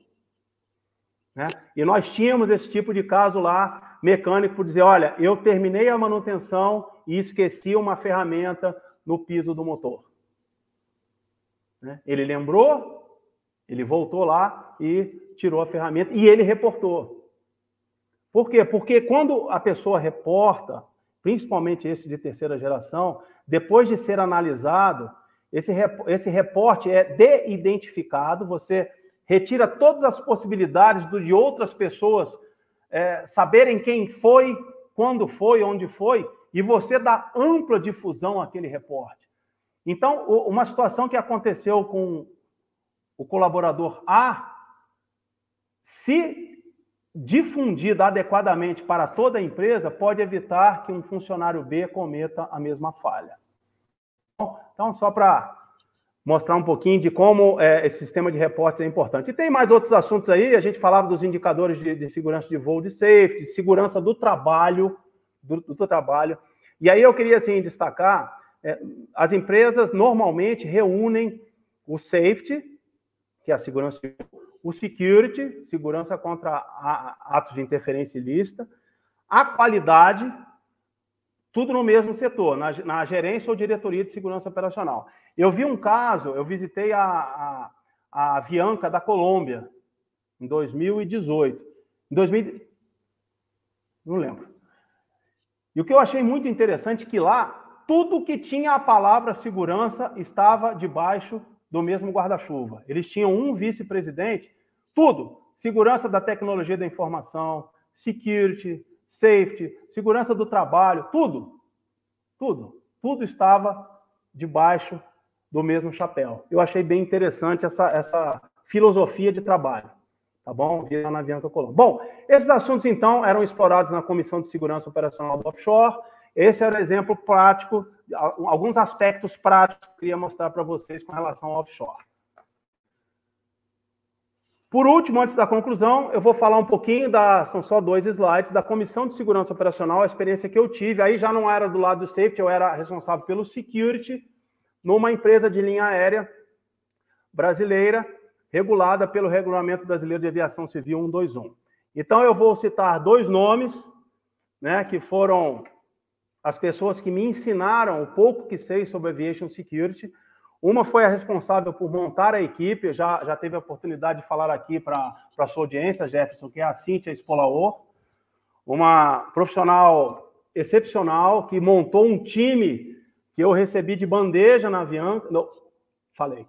Né? E nós tínhamos esse tipo de caso lá, mecânico, por dizer: olha, eu terminei a manutenção e esqueci uma ferramenta no piso do motor. Né? Ele lembrou, ele voltou lá e tirou a ferramenta e ele reportou. Por quê? Porque quando a pessoa reporta, principalmente esse de terceira geração, depois de ser analisado, esse, esse reporte é de-identificado, você retira todas as possibilidades de outras pessoas é, saberem quem foi, quando foi, onde foi, e você dá ampla difusão àquele reporte. Então, uma situação que aconteceu com o colaborador A, se difundida adequadamente para toda a empresa, pode evitar que um funcionário B cometa a mesma falha. Então, só para mostrar um pouquinho de como é, esse sistema de reportes é importante. E tem mais outros assuntos aí, a gente falava dos indicadores de, de segurança de voo, de safety, segurança do trabalho, do, do, trabalho. E aí eu queria, assim, destacar, é, as empresas normalmente reúnem o safety, que é a segurança de voo, o security, segurança contra atos de interferência ilícita, a qualidade, tudo no mesmo setor, na, na, gerência ou diretoria de segurança operacional. Eu vi um caso, eu visitei a, a, a Avianca da Colômbia, em 2018. Em 2000, não lembro. E o que eu achei muito interessante é que lá, tudo que tinha a palavra segurança estava debaixo do mesmo guarda-chuva. Eles tinham um vice-presidente, tudo. Segurança da tecnologia da informação, security, safety, segurança do trabalho, tudo, tudo, tudo estava debaixo do mesmo chapéu. Eu achei bem interessante essa, essa filosofia de trabalho, tá bom? Via na Avianca Colômbia. Bom, esses assuntos, então, eram explorados na Comissão de Segurança Operacional do Offshore. Esse era o exemplo prático, alguns aspectos práticos que eu queria mostrar para vocês com relação ao offshore. Por último, antes da conclusão, eu vou falar um pouquinho da. São só dois slides, da Comissão de Segurança Operacional, a experiência que eu tive. Aí já não era do lado do safety, eu era responsável pelo security, numa empresa de linha aérea brasileira, regulada pelo Regulamento Brasileiro de Aviação Civil 121. Então, eu vou citar dois nomes, né, que foram as pessoas que me ensinaram o pouco que sei sobre aviation security uma foi a responsável por montar a equipe, já, já teve a oportunidade de falar aqui para a sua audiência, Jefferson, que é a Cíntia Espolaor, uma profissional excepcional que montou um time que eu recebi de bandeja na Avianca. Não, falei.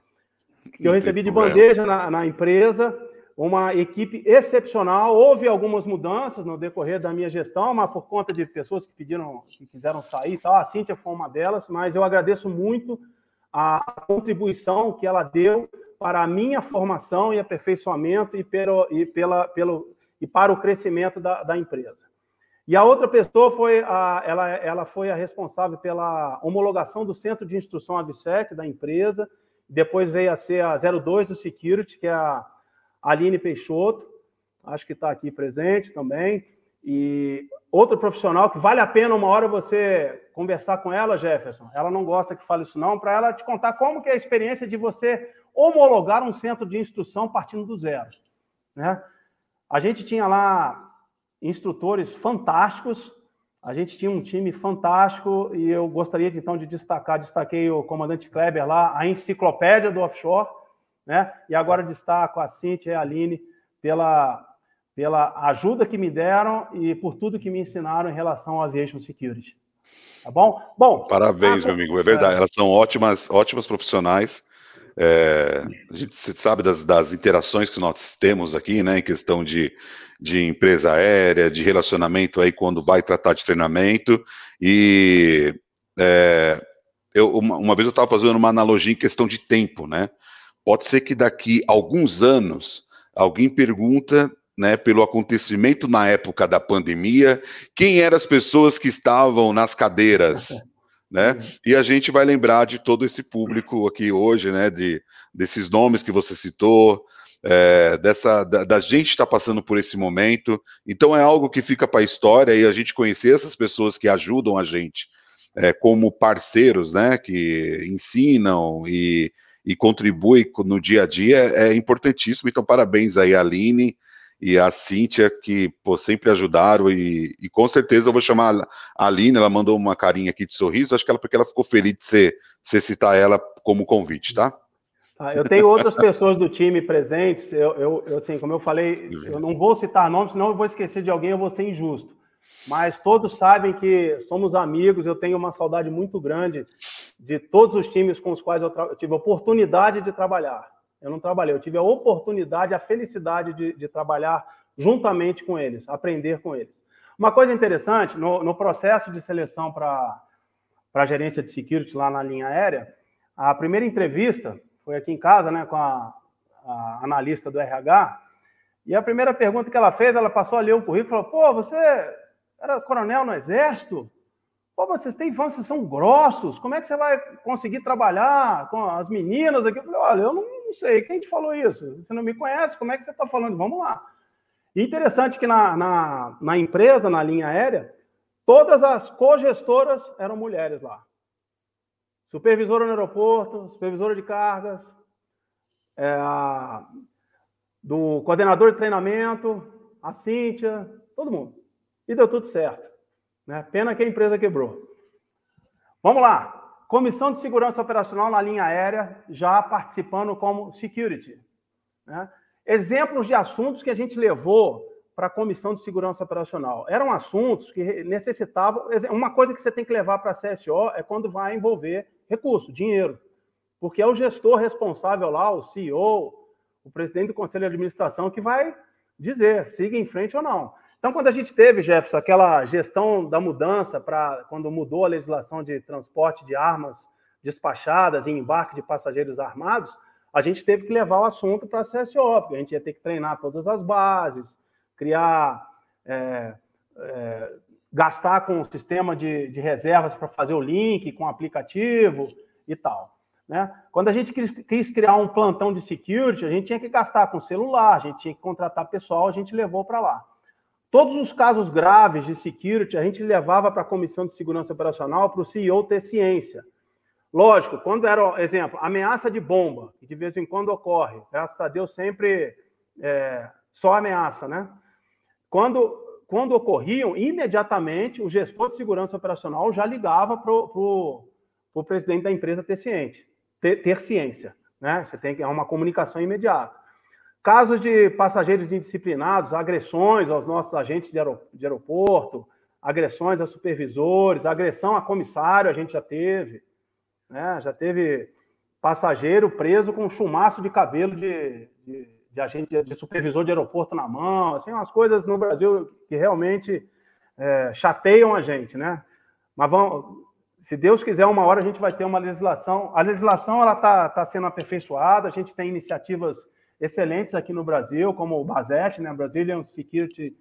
Que eu recebi de bandeja na, na empresa, uma equipe excepcional. Houve algumas mudanças no decorrer da minha gestão, mas por conta de pessoas que pediram, que quiseram sair e tal. A Cíntia foi uma delas, mas eu agradeço muito a contribuição que ela deu para a minha formação e aperfeiçoamento e, pelo, e, pela, pelo, e para o crescimento da, da empresa. E a outra pessoa foi a, ela, ela foi a responsável pela homologação do Centro de Instrução AVSEC da empresa, depois veio a ser a 02 do Security, que é a Aline Peixoto, acho que está aqui presente também. E outro profissional que vale a pena uma hora você conversar com ela, Jefferson. Ela não gosta que fale isso não, para ela te contar como que é a experiência de você homologar um centro de instrução partindo do zero, né? A gente tinha lá instrutores fantásticos. A gente tinha um time fantástico e eu gostaria então de destacar, destaquei o comandante Kleber lá, a enciclopédia do offshore, né? E agora destaco a Cintia e a Aline pela, pela ajuda que me deram e por tudo que me ensinaram em relação ao aviation security. Tá bom? Bom. Parabéns, a... meu amigo. É verdade. É. Elas são ótimas, ótimas profissionais. É, a gente sabe das, das, interações que nós temos aqui, né, em questão de, de empresa aérea, de relacionamento aí quando vai tratar de treinamento. E é, eu, uma, uma, vez eu estava fazendo uma analogia em questão de tempo, né? Pode ser que daqui a alguns anos alguém pergunta né, pelo acontecimento na época da pandemia, quem eram as pessoas que estavam nas cadeiras, né? E a gente vai lembrar de todo esse público aqui hoje, né, de desses nomes que você citou, é, dessa da, da gente estar tá passando por esse momento. Então é algo que fica para a história e a gente conhecer essas pessoas que ajudam a gente é, como parceiros, né, que ensinam e, e contribuem no dia a dia é importantíssimo. Então parabéns aí, Aline e a Cíntia, que pô, sempre ajudaram, e, e, com certeza eu vou chamar a Aline, ela mandou uma carinha aqui de sorriso, acho que ela porque ela ficou feliz de ser, ser citar ela como convite, tá? Ah, eu tenho outras pessoas do time presentes, eu, eu, assim, como eu falei, eu não vou citar nomes, senão eu vou esquecer de alguém, eu vou ser injusto. Mas todos sabem que somos amigos, eu tenho uma saudade muito grande de todos os times com os quais eu, eu tive a oportunidade de trabalhar. Eu não trabalhei, eu tive a oportunidade, a felicidade de, de trabalhar juntamente com eles, aprender com eles. Uma coisa interessante, no, no processo de seleção para a gerência de security lá na linha aérea, a primeira entrevista foi aqui em casa, né, com a, a analista do RH, e a primeira pergunta que ela fez, ela passou a ler o currículo e falou: pô, você era coronel no Exército? Pô, vocês têm fãs, vocês são grossos, como é que você vai conseguir trabalhar com as meninas aqui? Eu falei, olha, eu não, não sei, quem te falou isso? Você não me conhece, como é que você está falando? Vamos lá. E interessante que na, na, na, empresa, na linha aérea, todas as cogestoras eram mulheres lá. Supervisora no aeroporto, supervisora de cargas, é, do coordenador de treinamento, a Cíntia, todo mundo. E deu tudo certo. Né? Pena que a empresa quebrou. Vamos lá. Comissão de Segurança Operacional na linha aérea, já participando como security. Né? Exemplos de assuntos que a gente levou para a Comissão de Segurança Operacional. Eram assuntos que necessitavam. Uma coisa que você tem que levar para a CSO é quando vai envolver recurso, dinheiro. Porque é o gestor responsável lá, o CEO, o presidente do conselho de administração, que vai dizer siga em frente ou não. Então, quando a gente teve, Jefferson, aquela gestão da mudança para quando mudou a legislação de transporte de armas despachadas e embarque de passageiros armados, a gente teve que levar o assunto para a CSO, porque a gente ia ter que treinar todas as bases, criar, é, é, gastar com o sistema de, de reservas para fazer o link com o aplicativo e tal. Né? Quando a gente quis, criar um plantão de security, a gente tinha que gastar com celular, a gente tinha que contratar pessoal, a gente levou para lá. Todos os casos graves de security a gente levava para a Comissão de Segurança Operacional para o CEO ter ciência. Lógico, quando era, exemplo, ameaça de bomba, que de vez em quando ocorre, graças a Deus sempre é, só ameaça, né? Quando, quando ocorriam, imediatamente o gestor de segurança operacional já ligava para o presidente da empresa ter ciente, ter, ter ciência, né? Você tem que é uma comunicação imediata. Casos de passageiros indisciplinados, agressões aos nossos agentes de, aeroporto, agressões a supervisores, agressão a comissário, a gente já teve. Né? Já teve passageiro preso com um chumaço de cabelo de, de, de agente de supervisor de aeroporto na mão, assim, umas coisas no Brasil que realmente é, chateiam a gente, né? Mas vamos, se Deus quiser, uma hora a gente vai ter uma legislação. A legislação ela está tá sendo aperfeiçoada, a gente tem iniciativas excelentes aqui no Brasil, como o Bazet, né, Brazilian Security,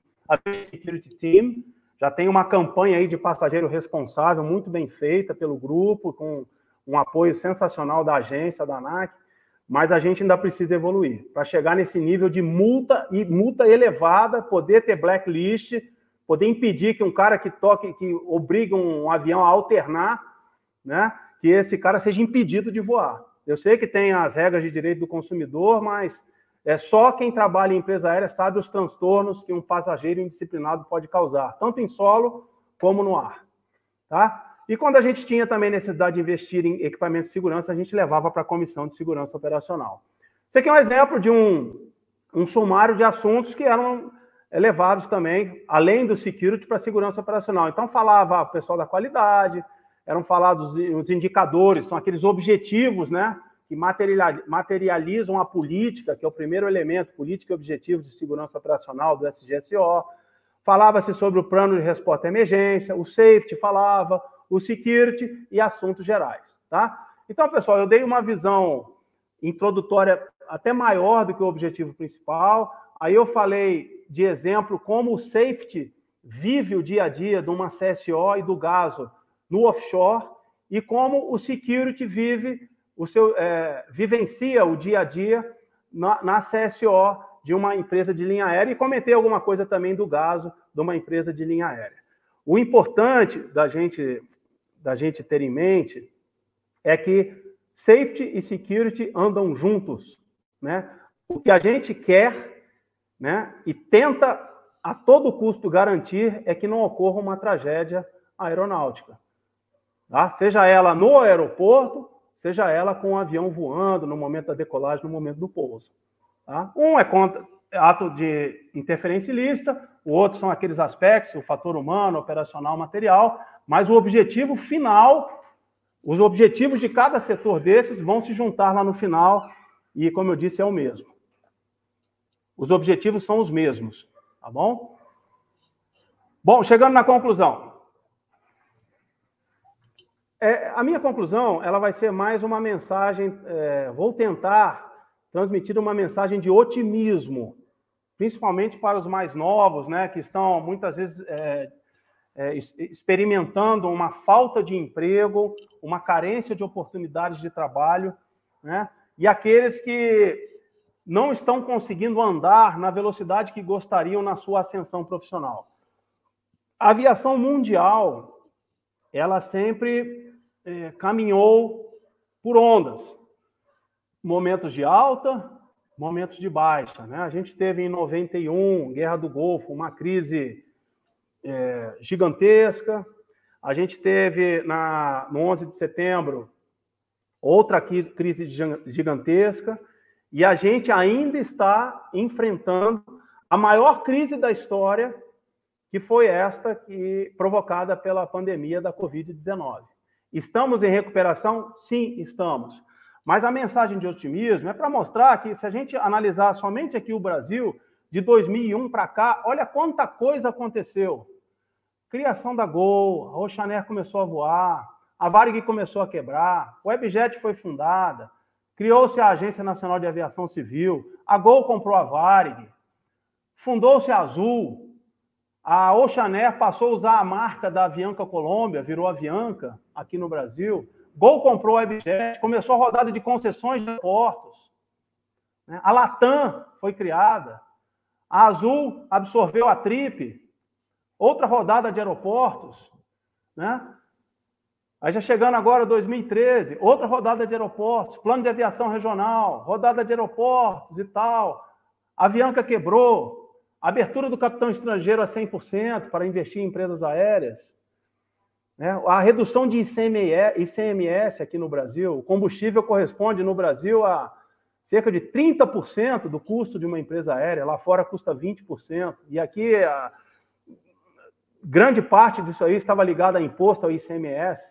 Security Team, já tem uma campanha aí de passageiro responsável muito bem feita pelo grupo, com um apoio sensacional da agência, da ANAC, mas a gente ainda precisa evoluir. Para chegar nesse nível de multa e multa elevada, poder ter blacklist, poder impedir que um cara que toque, que obriga um avião a alternar, né, que esse cara seja impedido de voar. Eu sei que tem as regras de direito do consumidor, mas É só quem trabalha em empresa aérea sabe os transtornos que um passageiro indisciplinado pode causar, tanto em solo como no ar. Tá? E quando a gente tinha também necessidade de investir em equipamento de segurança, a gente levava para a comissão de segurança operacional. Isso aqui é um exemplo de um, um sumário de assuntos que eram levados também, além do security, para a segurança operacional. Então, falava o pessoal da qualidade, eram falados os indicadores, são aqueles objetivos, né? que materializam a política, que é o primeiro elemento, política e objetivo de segurança operacional do SGSO. Falava-se sobre o plano de resposta à emergência, o safety falava, o security e assuntos gerais, tá? Então, pessoal, eu dei uma visão introdutória até maior do que o objetivo principal. Aí eu falei de exemplo como o safety vive o dia a dia de uma CSO e do GASO no offshore e como o security vive o seu é, vivencia o dia a dia na, na, CSO de uma empresa de linha aérea e comentei alguma coisa também do gaso de uma empresa de linha aérea. O importante da gente da gente ter em mente é que safety e security andam juntos, né? O que a gente quer, né, e tenta a todo custo garantir é que não ocorra uma tragédia aeronáutica, tá? Seja ela no aeroporto seja ela com o avião voando no momento da decolagem, no momento do pouso. Tá? Um é contra, ato de interferência ilícita, o outro são aqueles aspectos, o fator humano, operacional, material, mas o objetivo final, os objetivos de cada setor desses vão se juntar lá no final, e como eu disse, é o mesmo. Os objetivos são os mesmos, tá bom? Bom, chegando na conclusão. É, a minha conclusão ela vai ser mais uma mensagem. É, vou tentar transmitir uma mensagem de otimismo, principalmente para os mais novos, né, que estão muitas vezes é, é, experimentando uma falta de emprego, uma carência de oportunidades de trabalho, né, e aqueles que não estão conseguindo andar na velocidade que gostariam na sua ascensão profissional. A aviação mundial, ela sempre é, caminhou por ondas. Momentos de alta, momentos de baixa. Né? A gente teve em 91, Guerra do Golfo, uma crise é, gigantesca. A gente teve na, no 11 de setembro outra crise gigantesca. E a gente ainda está enfrentando a maior crise da história, que foi esta que provocada pela pandemia da Covid-19. Estamos em recuperação? Sim, estamos. Mas a mensagem de otimismo é para mostrar que, se a gente analisar somente aqui o Brasil, de 2001 para cá, olha quanta coisa aconteceu. Criação da Gol, a Oceanair começou a voar, a Varig começou a quebrar, o Webjet foi fundada, criou-se a Agência Nacional de Aviação Civil, a Gol comprou a Varig, fundou-se a Azul, a Oceanair passou a usar a marca da Avianca Colômbia, virou Avianca aqui no Brasil. Gol comprou a Webjet, começou a rodada de concessões de portos. Né? A Latam foi criada. A Azul absorveu a Trip. Outra rodada de aeroportos. Né? Aí já chegando agora 2013, outra rodada de aeroportos, plano de aviação regional, rodada de aeroportos e tal. A Avianca quebrou, Abertura do capitão estrangeiro a 100% para investir em empresas aéreas. Né? A redução de ICMS aqui no Brasil. O combustível corresponde no Brasil a cerca de 30% do custo de uma empresa aérea. Lá fora custa 20%. E aqui a grande parte disso aí estava ligada a imposto ao ICMS.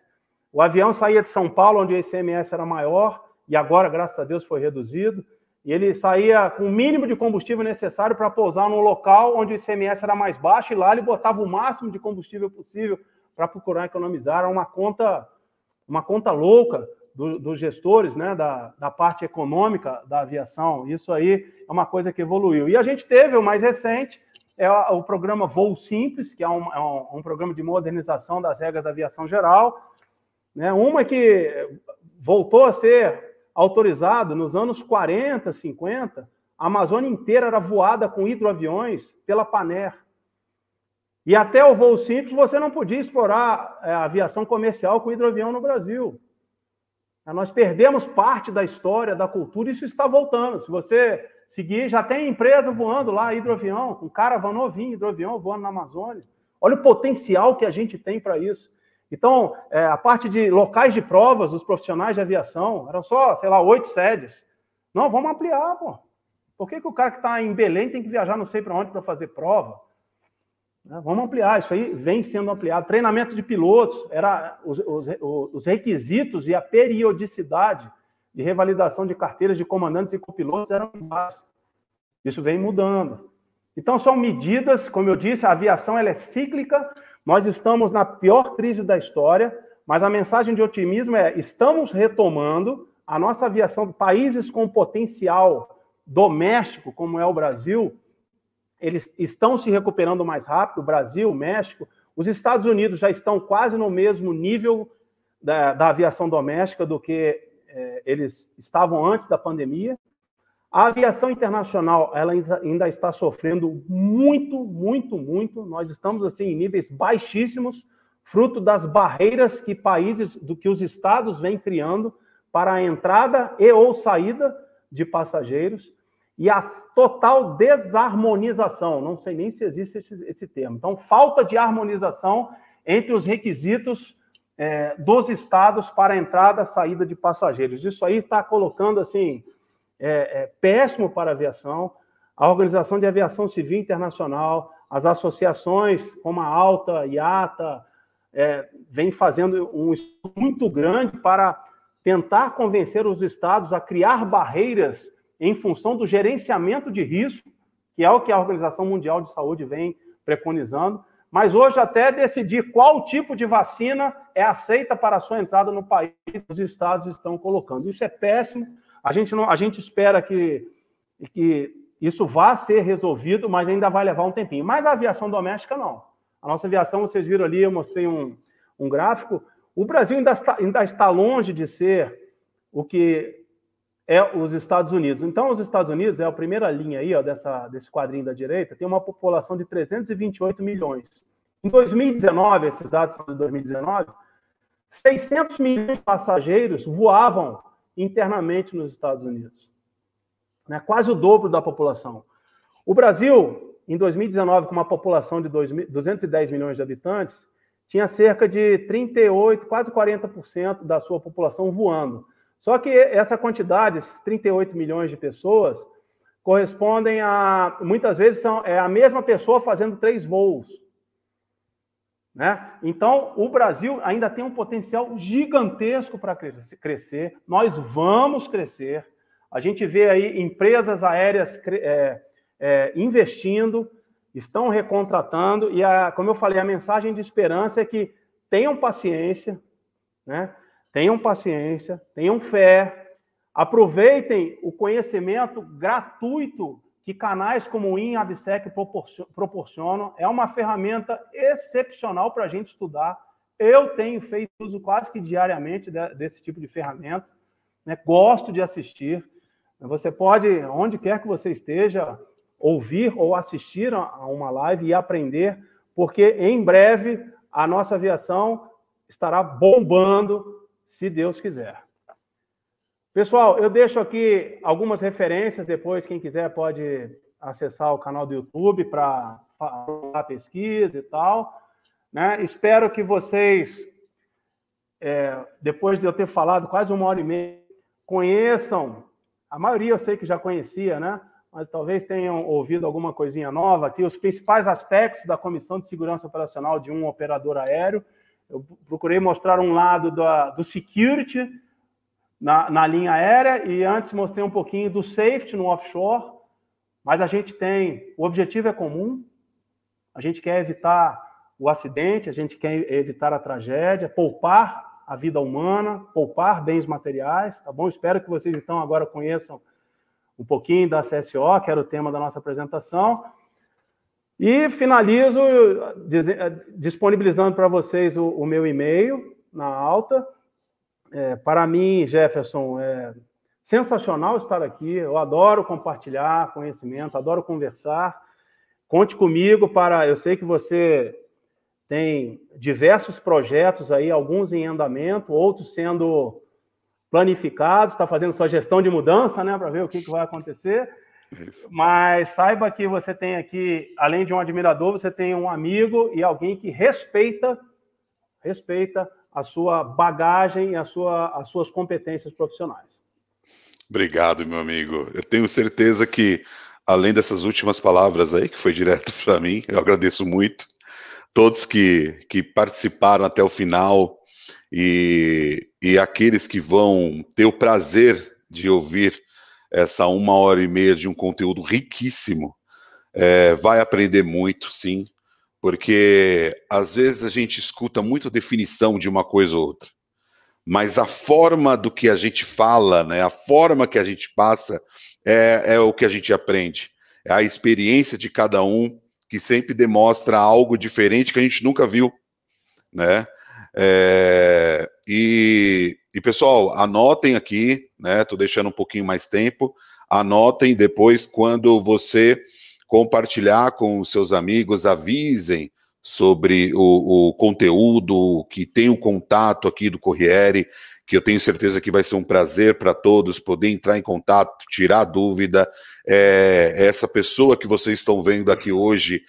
O avião saía de São Paulo, onde o ICMS era maior, e agora, graças a Deus, foi reduzido. E ele saía com o mínimo de combustível necessário para pousar num local onde o ICMS era mais baixo, e lá ele botava o máximo de combustível possível para procurar economizar. Era uma conta, uma conta louca do, dos gestores, né, da, da parte econômica da aviação. Isso aí é uma coisa que evoluiu. E a gente teve o mais recente, é o programa Voo Simples, que é um, é um, programa de modernização das regras da aviação geral. Né, uma que voltou a ser autorizado nos anos 40, 50, a Amazônia inteira era voada com hidroaviões pela Paner. E até o voo simples você não podia explorar é, a aviação comercial com hidroavião no Brasil. Nós perdemos parte da história, da cultura, e isso está voltando. Se você seguir, já tem empresa voando lá, hidroavião, um caravana novinho, hidroavião voando na Amazônia. Olha o potencial que a gente tem para isso. Então, é, a parte de locais de provas dos profissionais de aviação, eram só, sei lá, oito sedes. Não, vamos ampliar, pô. Por que, que o cara que está em Belém tem que viajar não sei para onde para fazer prova? Né, vamos ampliar, isso aí vem sendo ampliado. Treinamento de pilotos, era os, os, os requisitos e a periodicidade de revalidação de carteiras de comandantes e copilotos eram baixos. Isso vem mudando. Então, são medidas, como eu disse, a aviação ela é cíclica, nós estamos na pior crise da história, mas a mensagem de otimismo é: estamos retomando a nossa aviação, países com potencial doméstico, como é o Brasil, eles estão se recuperando mais rápido, Brasil, México, os Estados Unidos já estão quase no mesmo nível da, da aviação doméstica do que é, eles estavam antes da pandemia. A aviação internacional ela ainda está sofrendo muito, muito, muito. Nós estamos assim em níveis baixíssimos, fruto das barreiras que países, do que os estados vêm criando para a entrada e ou saída de passageiros e a total desarmonização. Não sei nem se existe esse, esse termo. Então, falta de harmonização entre os requisitos é, dos estados para a entrada e saída de passageiros. Isso aí está colocando assim é, é, péssimo para a aviação. A Organização de Aviação Civil Internacional, as associações como a Alta, IATA, é, vem fazendo um estudo muito grande para tentar convencer os estados a criar barreiras em função do gerenciamento de risco, que é o que a Organização Mundial de Saúde vem preconizando, mas hoje até decidir qual tipo de vacina é aceita para a sua entrada no país, os estados estão colocando. Isso é péssimo, a gente, não, a gente espera que, que isso vá ser resolvido, mas ainda vai levar um tempinho. Mas a aviação doméstica, não. A nossa aviação, vocês viram ali, eu mostrei um, um gráfico. O Brasil ainda está, ainda está longe de ser o que é os Estados Unidos. Então, os Estados Unidos, é a primeira linha aí, ó, dessa, desse quadrinho da direita, tem uma população de 328 milhões. Em 2019, esses dados são de 2019, 600 milhões de passageiros voavam internamente nos Estados Unidos. Né? Quase o dobro da população. O Brasil, em 2019, com uma população de 210 milhões de habitantes, tinha cerca de 38, quase 40% da sua população voando. Só que essa quantidade, esses 38 milhões de pessoas, correspondem a, muitas vezes, são, é a mesma pessoa fazendo três voos. Né? Então, o Brasil ainda tem um potencial gigantesco para crescer. Nós vamos crescer. A gente vê aí empresas aéreas é, é, investindo, estão recontratando, e, a, como eu falei, a mensagem de esperança é que tenham paciência, né? tenham paciência, tenham fé, aproveitem o conhecimento gratuito que canais como o INAVSEC proporcionam. É uma ferramenta excepcional para a gente estudar. Eu tenho feito uso quase que diariamente desse tipo de ferramenta. Né? Gosto de assistir. Você pode, onde quer que você esteja, ouvir ou assistir a uma live e aprender, porque em breve a nossa aviação estará bombando, se Deus quiser. Pessoal, eu deixo aqui algumas referências, depois quem quiser pode acessar o canal do YouTube para a pesquisa e tal. Né? Espero que vocês, é, depois de eu ter falado quase uma hora e meia, conheçam, a maioria eu sei que já conhecia, né? mas talvez tenham ouvido alguma coisinha nova aqui, os principais aspectos da Comissão de Segurança Operacional de um operador aéreo. Eu procurei mostrar um lado do, do security, na, na linha aérea e antes mostrei um pouquinho do safety no offshore, mas a gente tem, o objetivo é comum, a gente quer evitar o acidente, a gente quer evitar a tragédia, poupar a vida humana, poupar bens materiais, tá bom? Espero que vocês então agora conheçam um pouquinho da CSO, que era o tema da nossa apresentação. E finalizo disponibilizando para vocês o, o meu e-mail na alta, é, para mim, Jefferson, é sensacional estar aqui. Eu adoro compartilhar conhecimento, adoro conversar. Conte comigo para. Eu sei que você tem diversos projetos aí, alguns em andamento, outros sendo planificados, está fazendo sua gestão de mudança, né, para ver o que, que vai acontecer. Mas saiba que você tem aqui, além de um admirador, você tem um amigo e alguém que respeita, respeita a sua bagagem a sua, as suas competências profissionais. Obrigado, meu amigo. Eu tenho certeza que, além dessas últimas palavras aí, que foi direto para mim, eu agradeço muito todos que, que participaram até o final, e, e aqueles que vão ter o prazer de ouvir essa uma hora e meia de um conteúdo riquíssimo, é, vai aprender muito, sim, porque às vezes a gente escuta muito definição de uma coisa ou outra, mas a forma do que a gente fala, né, a forma que a gente passa, é, é o que a gente aprende. É a experiência de cada um que sempre demonstra algo diferente que a gente nunca viu, né? É, e, e, pessoal, anotem aqui, né? Estou deixando um pouquinho mais tempo. Anotem depois, quando você compartilhar com os seus amigos, avisem sobre o, o conteúdo, que tem o contato aqui do Corriere, que eu tenho certeza que vai ser um prazer para todos poder entrar em contato, tirar dúvida. É, essa pessoa que vocês estão vendo aqui hoje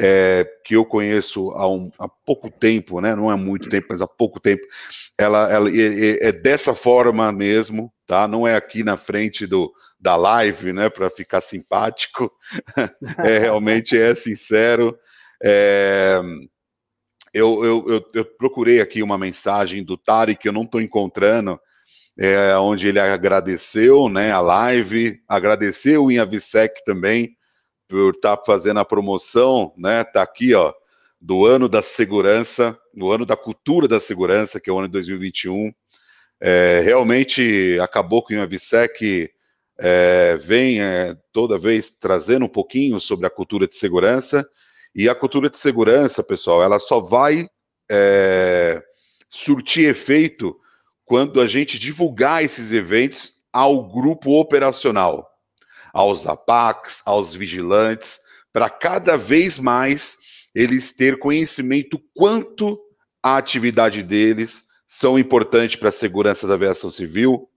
é, que eu conheço há, um, há, pouco tempo, né? Não é muito tempo, mas há pouco tempo. Ela, ela é, é, dessa forma mesmo, tá? Não é aqui na frente do, da live, né? Para ficar simpático. é realmente é sincero. É, eu, eu, eu, eu, procurei aqui uma mensagem do Tari que eu não estou encontrando, é, onde ele agradeceu, né? A live, agradeceu o Inhavisec também por estar tá fazendo a promoção, né? Tá aqui, ó, do ano da segurança, do ano da cultura da segurança, que é o ano de 2021. É, realmente acabou com a Visec é, vem é, toda vez trazendo um pouquinho sobre a cultura de segurança. E a cultura de segurança, pessoal, ela só vai é, surtir efeito quando a gente divulgar esses eventos ao grupo operacional aos APACs, aos vigilantes, para cada vez mais eles ter conhecimento quanto a atividade deles são importantes para a segurança da aviação civil,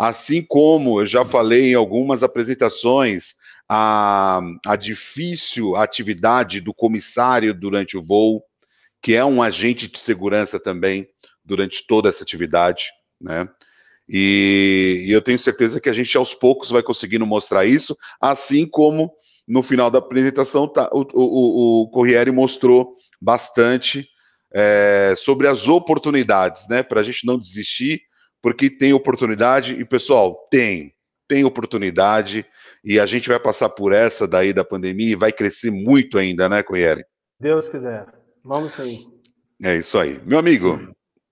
assim como eu já falei em algumas apresentações, a, a difícil atividade do comissário durante o voo, que é um agente de segurança também durante toda essa atividade, né? E, e, eu tenho certeza que a gente aos poucos vai conseguindo mostrar isso, assim como no final da apresentação tá, o, o, o Corriere mostrou bastante é, sobre as oportunidades, né? Para a gente não desistir, porque tem oportunidade, e pessoal, tem, tem oportunidade, e a gente vai passar por essa daí da pandemia e vai crescer muito ainda, né, Corriere? Deus quiser. Vamos sim. É isso aí. Meu amigo,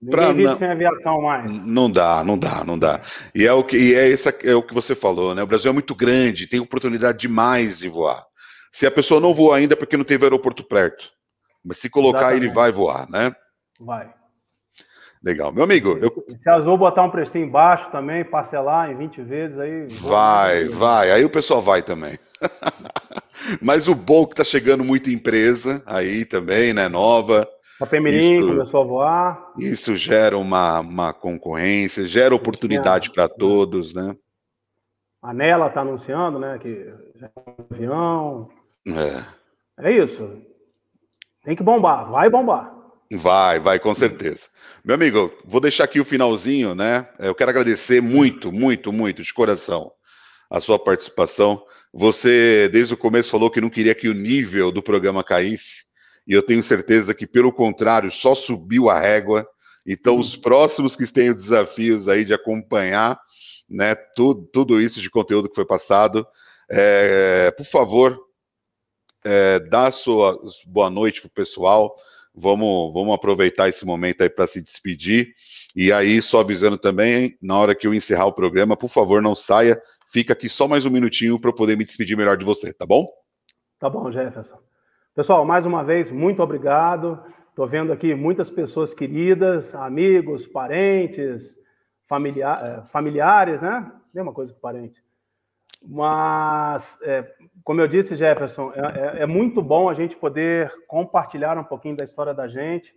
vive não, sem aviação mais. Não dá, não dá, não dá. E é o que e é, essa, é o que você falou, né? O Brasil é muito grande, tem oportunidade demais de voar. Se a pessoa não voa ainda é porque não teve aeroporto perto. Mas se colocar, Exatamente. ele vai voar, né? Vai. Legal. Meu amigo. Se, eu... se a Azul botar um precinho baixo também, parcelar em 20 vezes, aí. Vai, vai. Aí o pessoal vai também. Mas o bom que tá chegando muita empresa aí também, né? Nova. A Pemirim começou a voar. Isso gera uma, uma concorrência, gera oportunidade para todos, né? A Nela está anunciando, né, que já é um avião. É. É isso. Tem que bombar, vai bombar. Vai, vai, com certeza. Meu amigo, vou deixar aqui o finalzinho, né? Eu quero agradecer muito, muito, muito, de coração, a sua participação. Você, desde o começo, falou que não queria que o nível do programa caísse e eu tenho certeza que, pelo contrário, só subiu a régua. Então, os próximos que tenham desafios aí de acompanhar né, tudo, tudo isso de conteúdo que foi passado, é, por favor, é, dá a sua boa noite para o pessoal. Vamos, vamos aproveitar esse momento aí para se despedir. E aí, só avisando também, na hora que eu encerrar o programa, por favor, não saia. Fica aqui só mais um minutinho para eu poder me despedir melhor de você, tá bom? Tá bom, Jefferson. Pessoal, mais uma vez, muito obrigado. Estou vendo aqui muitas pessoas queridas, amigos, parentes, eh, familiares, né? Mesma coisa que parente. Mas, é, como eu disse, Jefferson, é, é, é, muito bom a gente poder compartilhar um pouquinho da história da gente.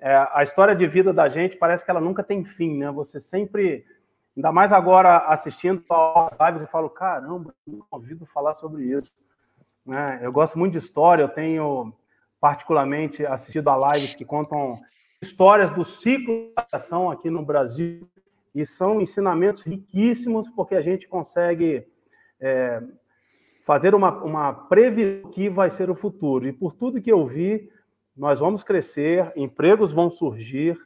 É, a história de vida da gente parece que ela nunca tem fim, né? Você sempre Ainda mais agora assistindo as lives, eu falo, caramba, não ouvido falar sobre isso. Né? Eu gosto muito de história, eu tenho particularmente assistido a lives que contam histórias do ciclo de educação aqui no Brasil e são ensinamentos riquíssimos porque a gente consegue é, fazer uma, uma previsão que vai ser o futuro. E por tudo que eu vi, nós vamos crescer, empregos vão surgir,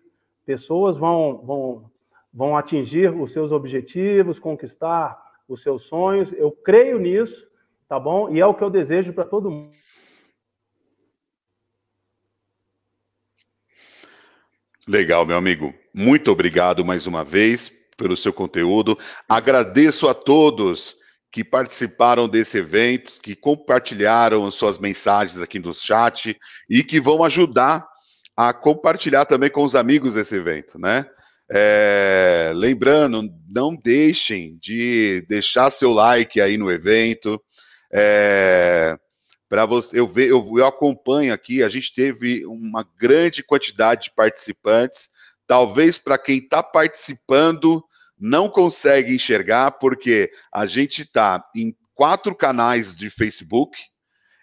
pessoas vão, vão, vão atingir os seus objetivos, conquistar os seus sonhos. Eu creio nisso, tá bom? E é o que eu desejo para todo mundo. Legal, meu amigo. Muito obrigado mais uma vez pelo seu conteúdo. Agradeço a todos que participaram desse evento, que compartilharam suas mensagens aqui no chat e que vão ajudar a compartilhar também com os amigos esse evento, né? É, lembrando, não deixem de deixar seu like aí no evento. É, para você, eu, ver, eu, eu acompanho aqui, a gente teve uma grande quantidade de participantes. Talvez para quem está participando não consegue enxergar, porque a gente está em quatro canais de Facebook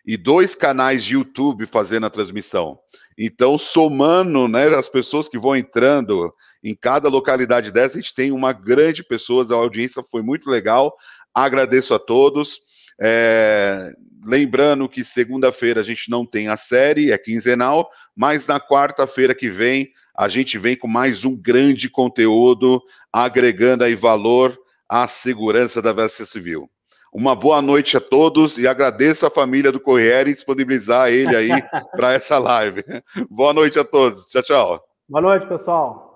e dois canais de YouTube fazendo a transmissão. Então, somando né, as pessoas que vão entrando em cada localidade dessa, a gente tem uma grande pessoa, a audiência foi muito legal. Agradeço a todos. É, lembrando que segunda-feira a gente não tem a série, é quinzenal, mas na quarta-feira que vem a gente vem com mais um grande conteúdo, agregando aí valor à segurança da aviação civil. Uma boa noite a todos e agradeço a família do Corriere disponibilizar ele aí para essa live. Boa noite a todos. Tchau, tchau. Boa noite, pessoal.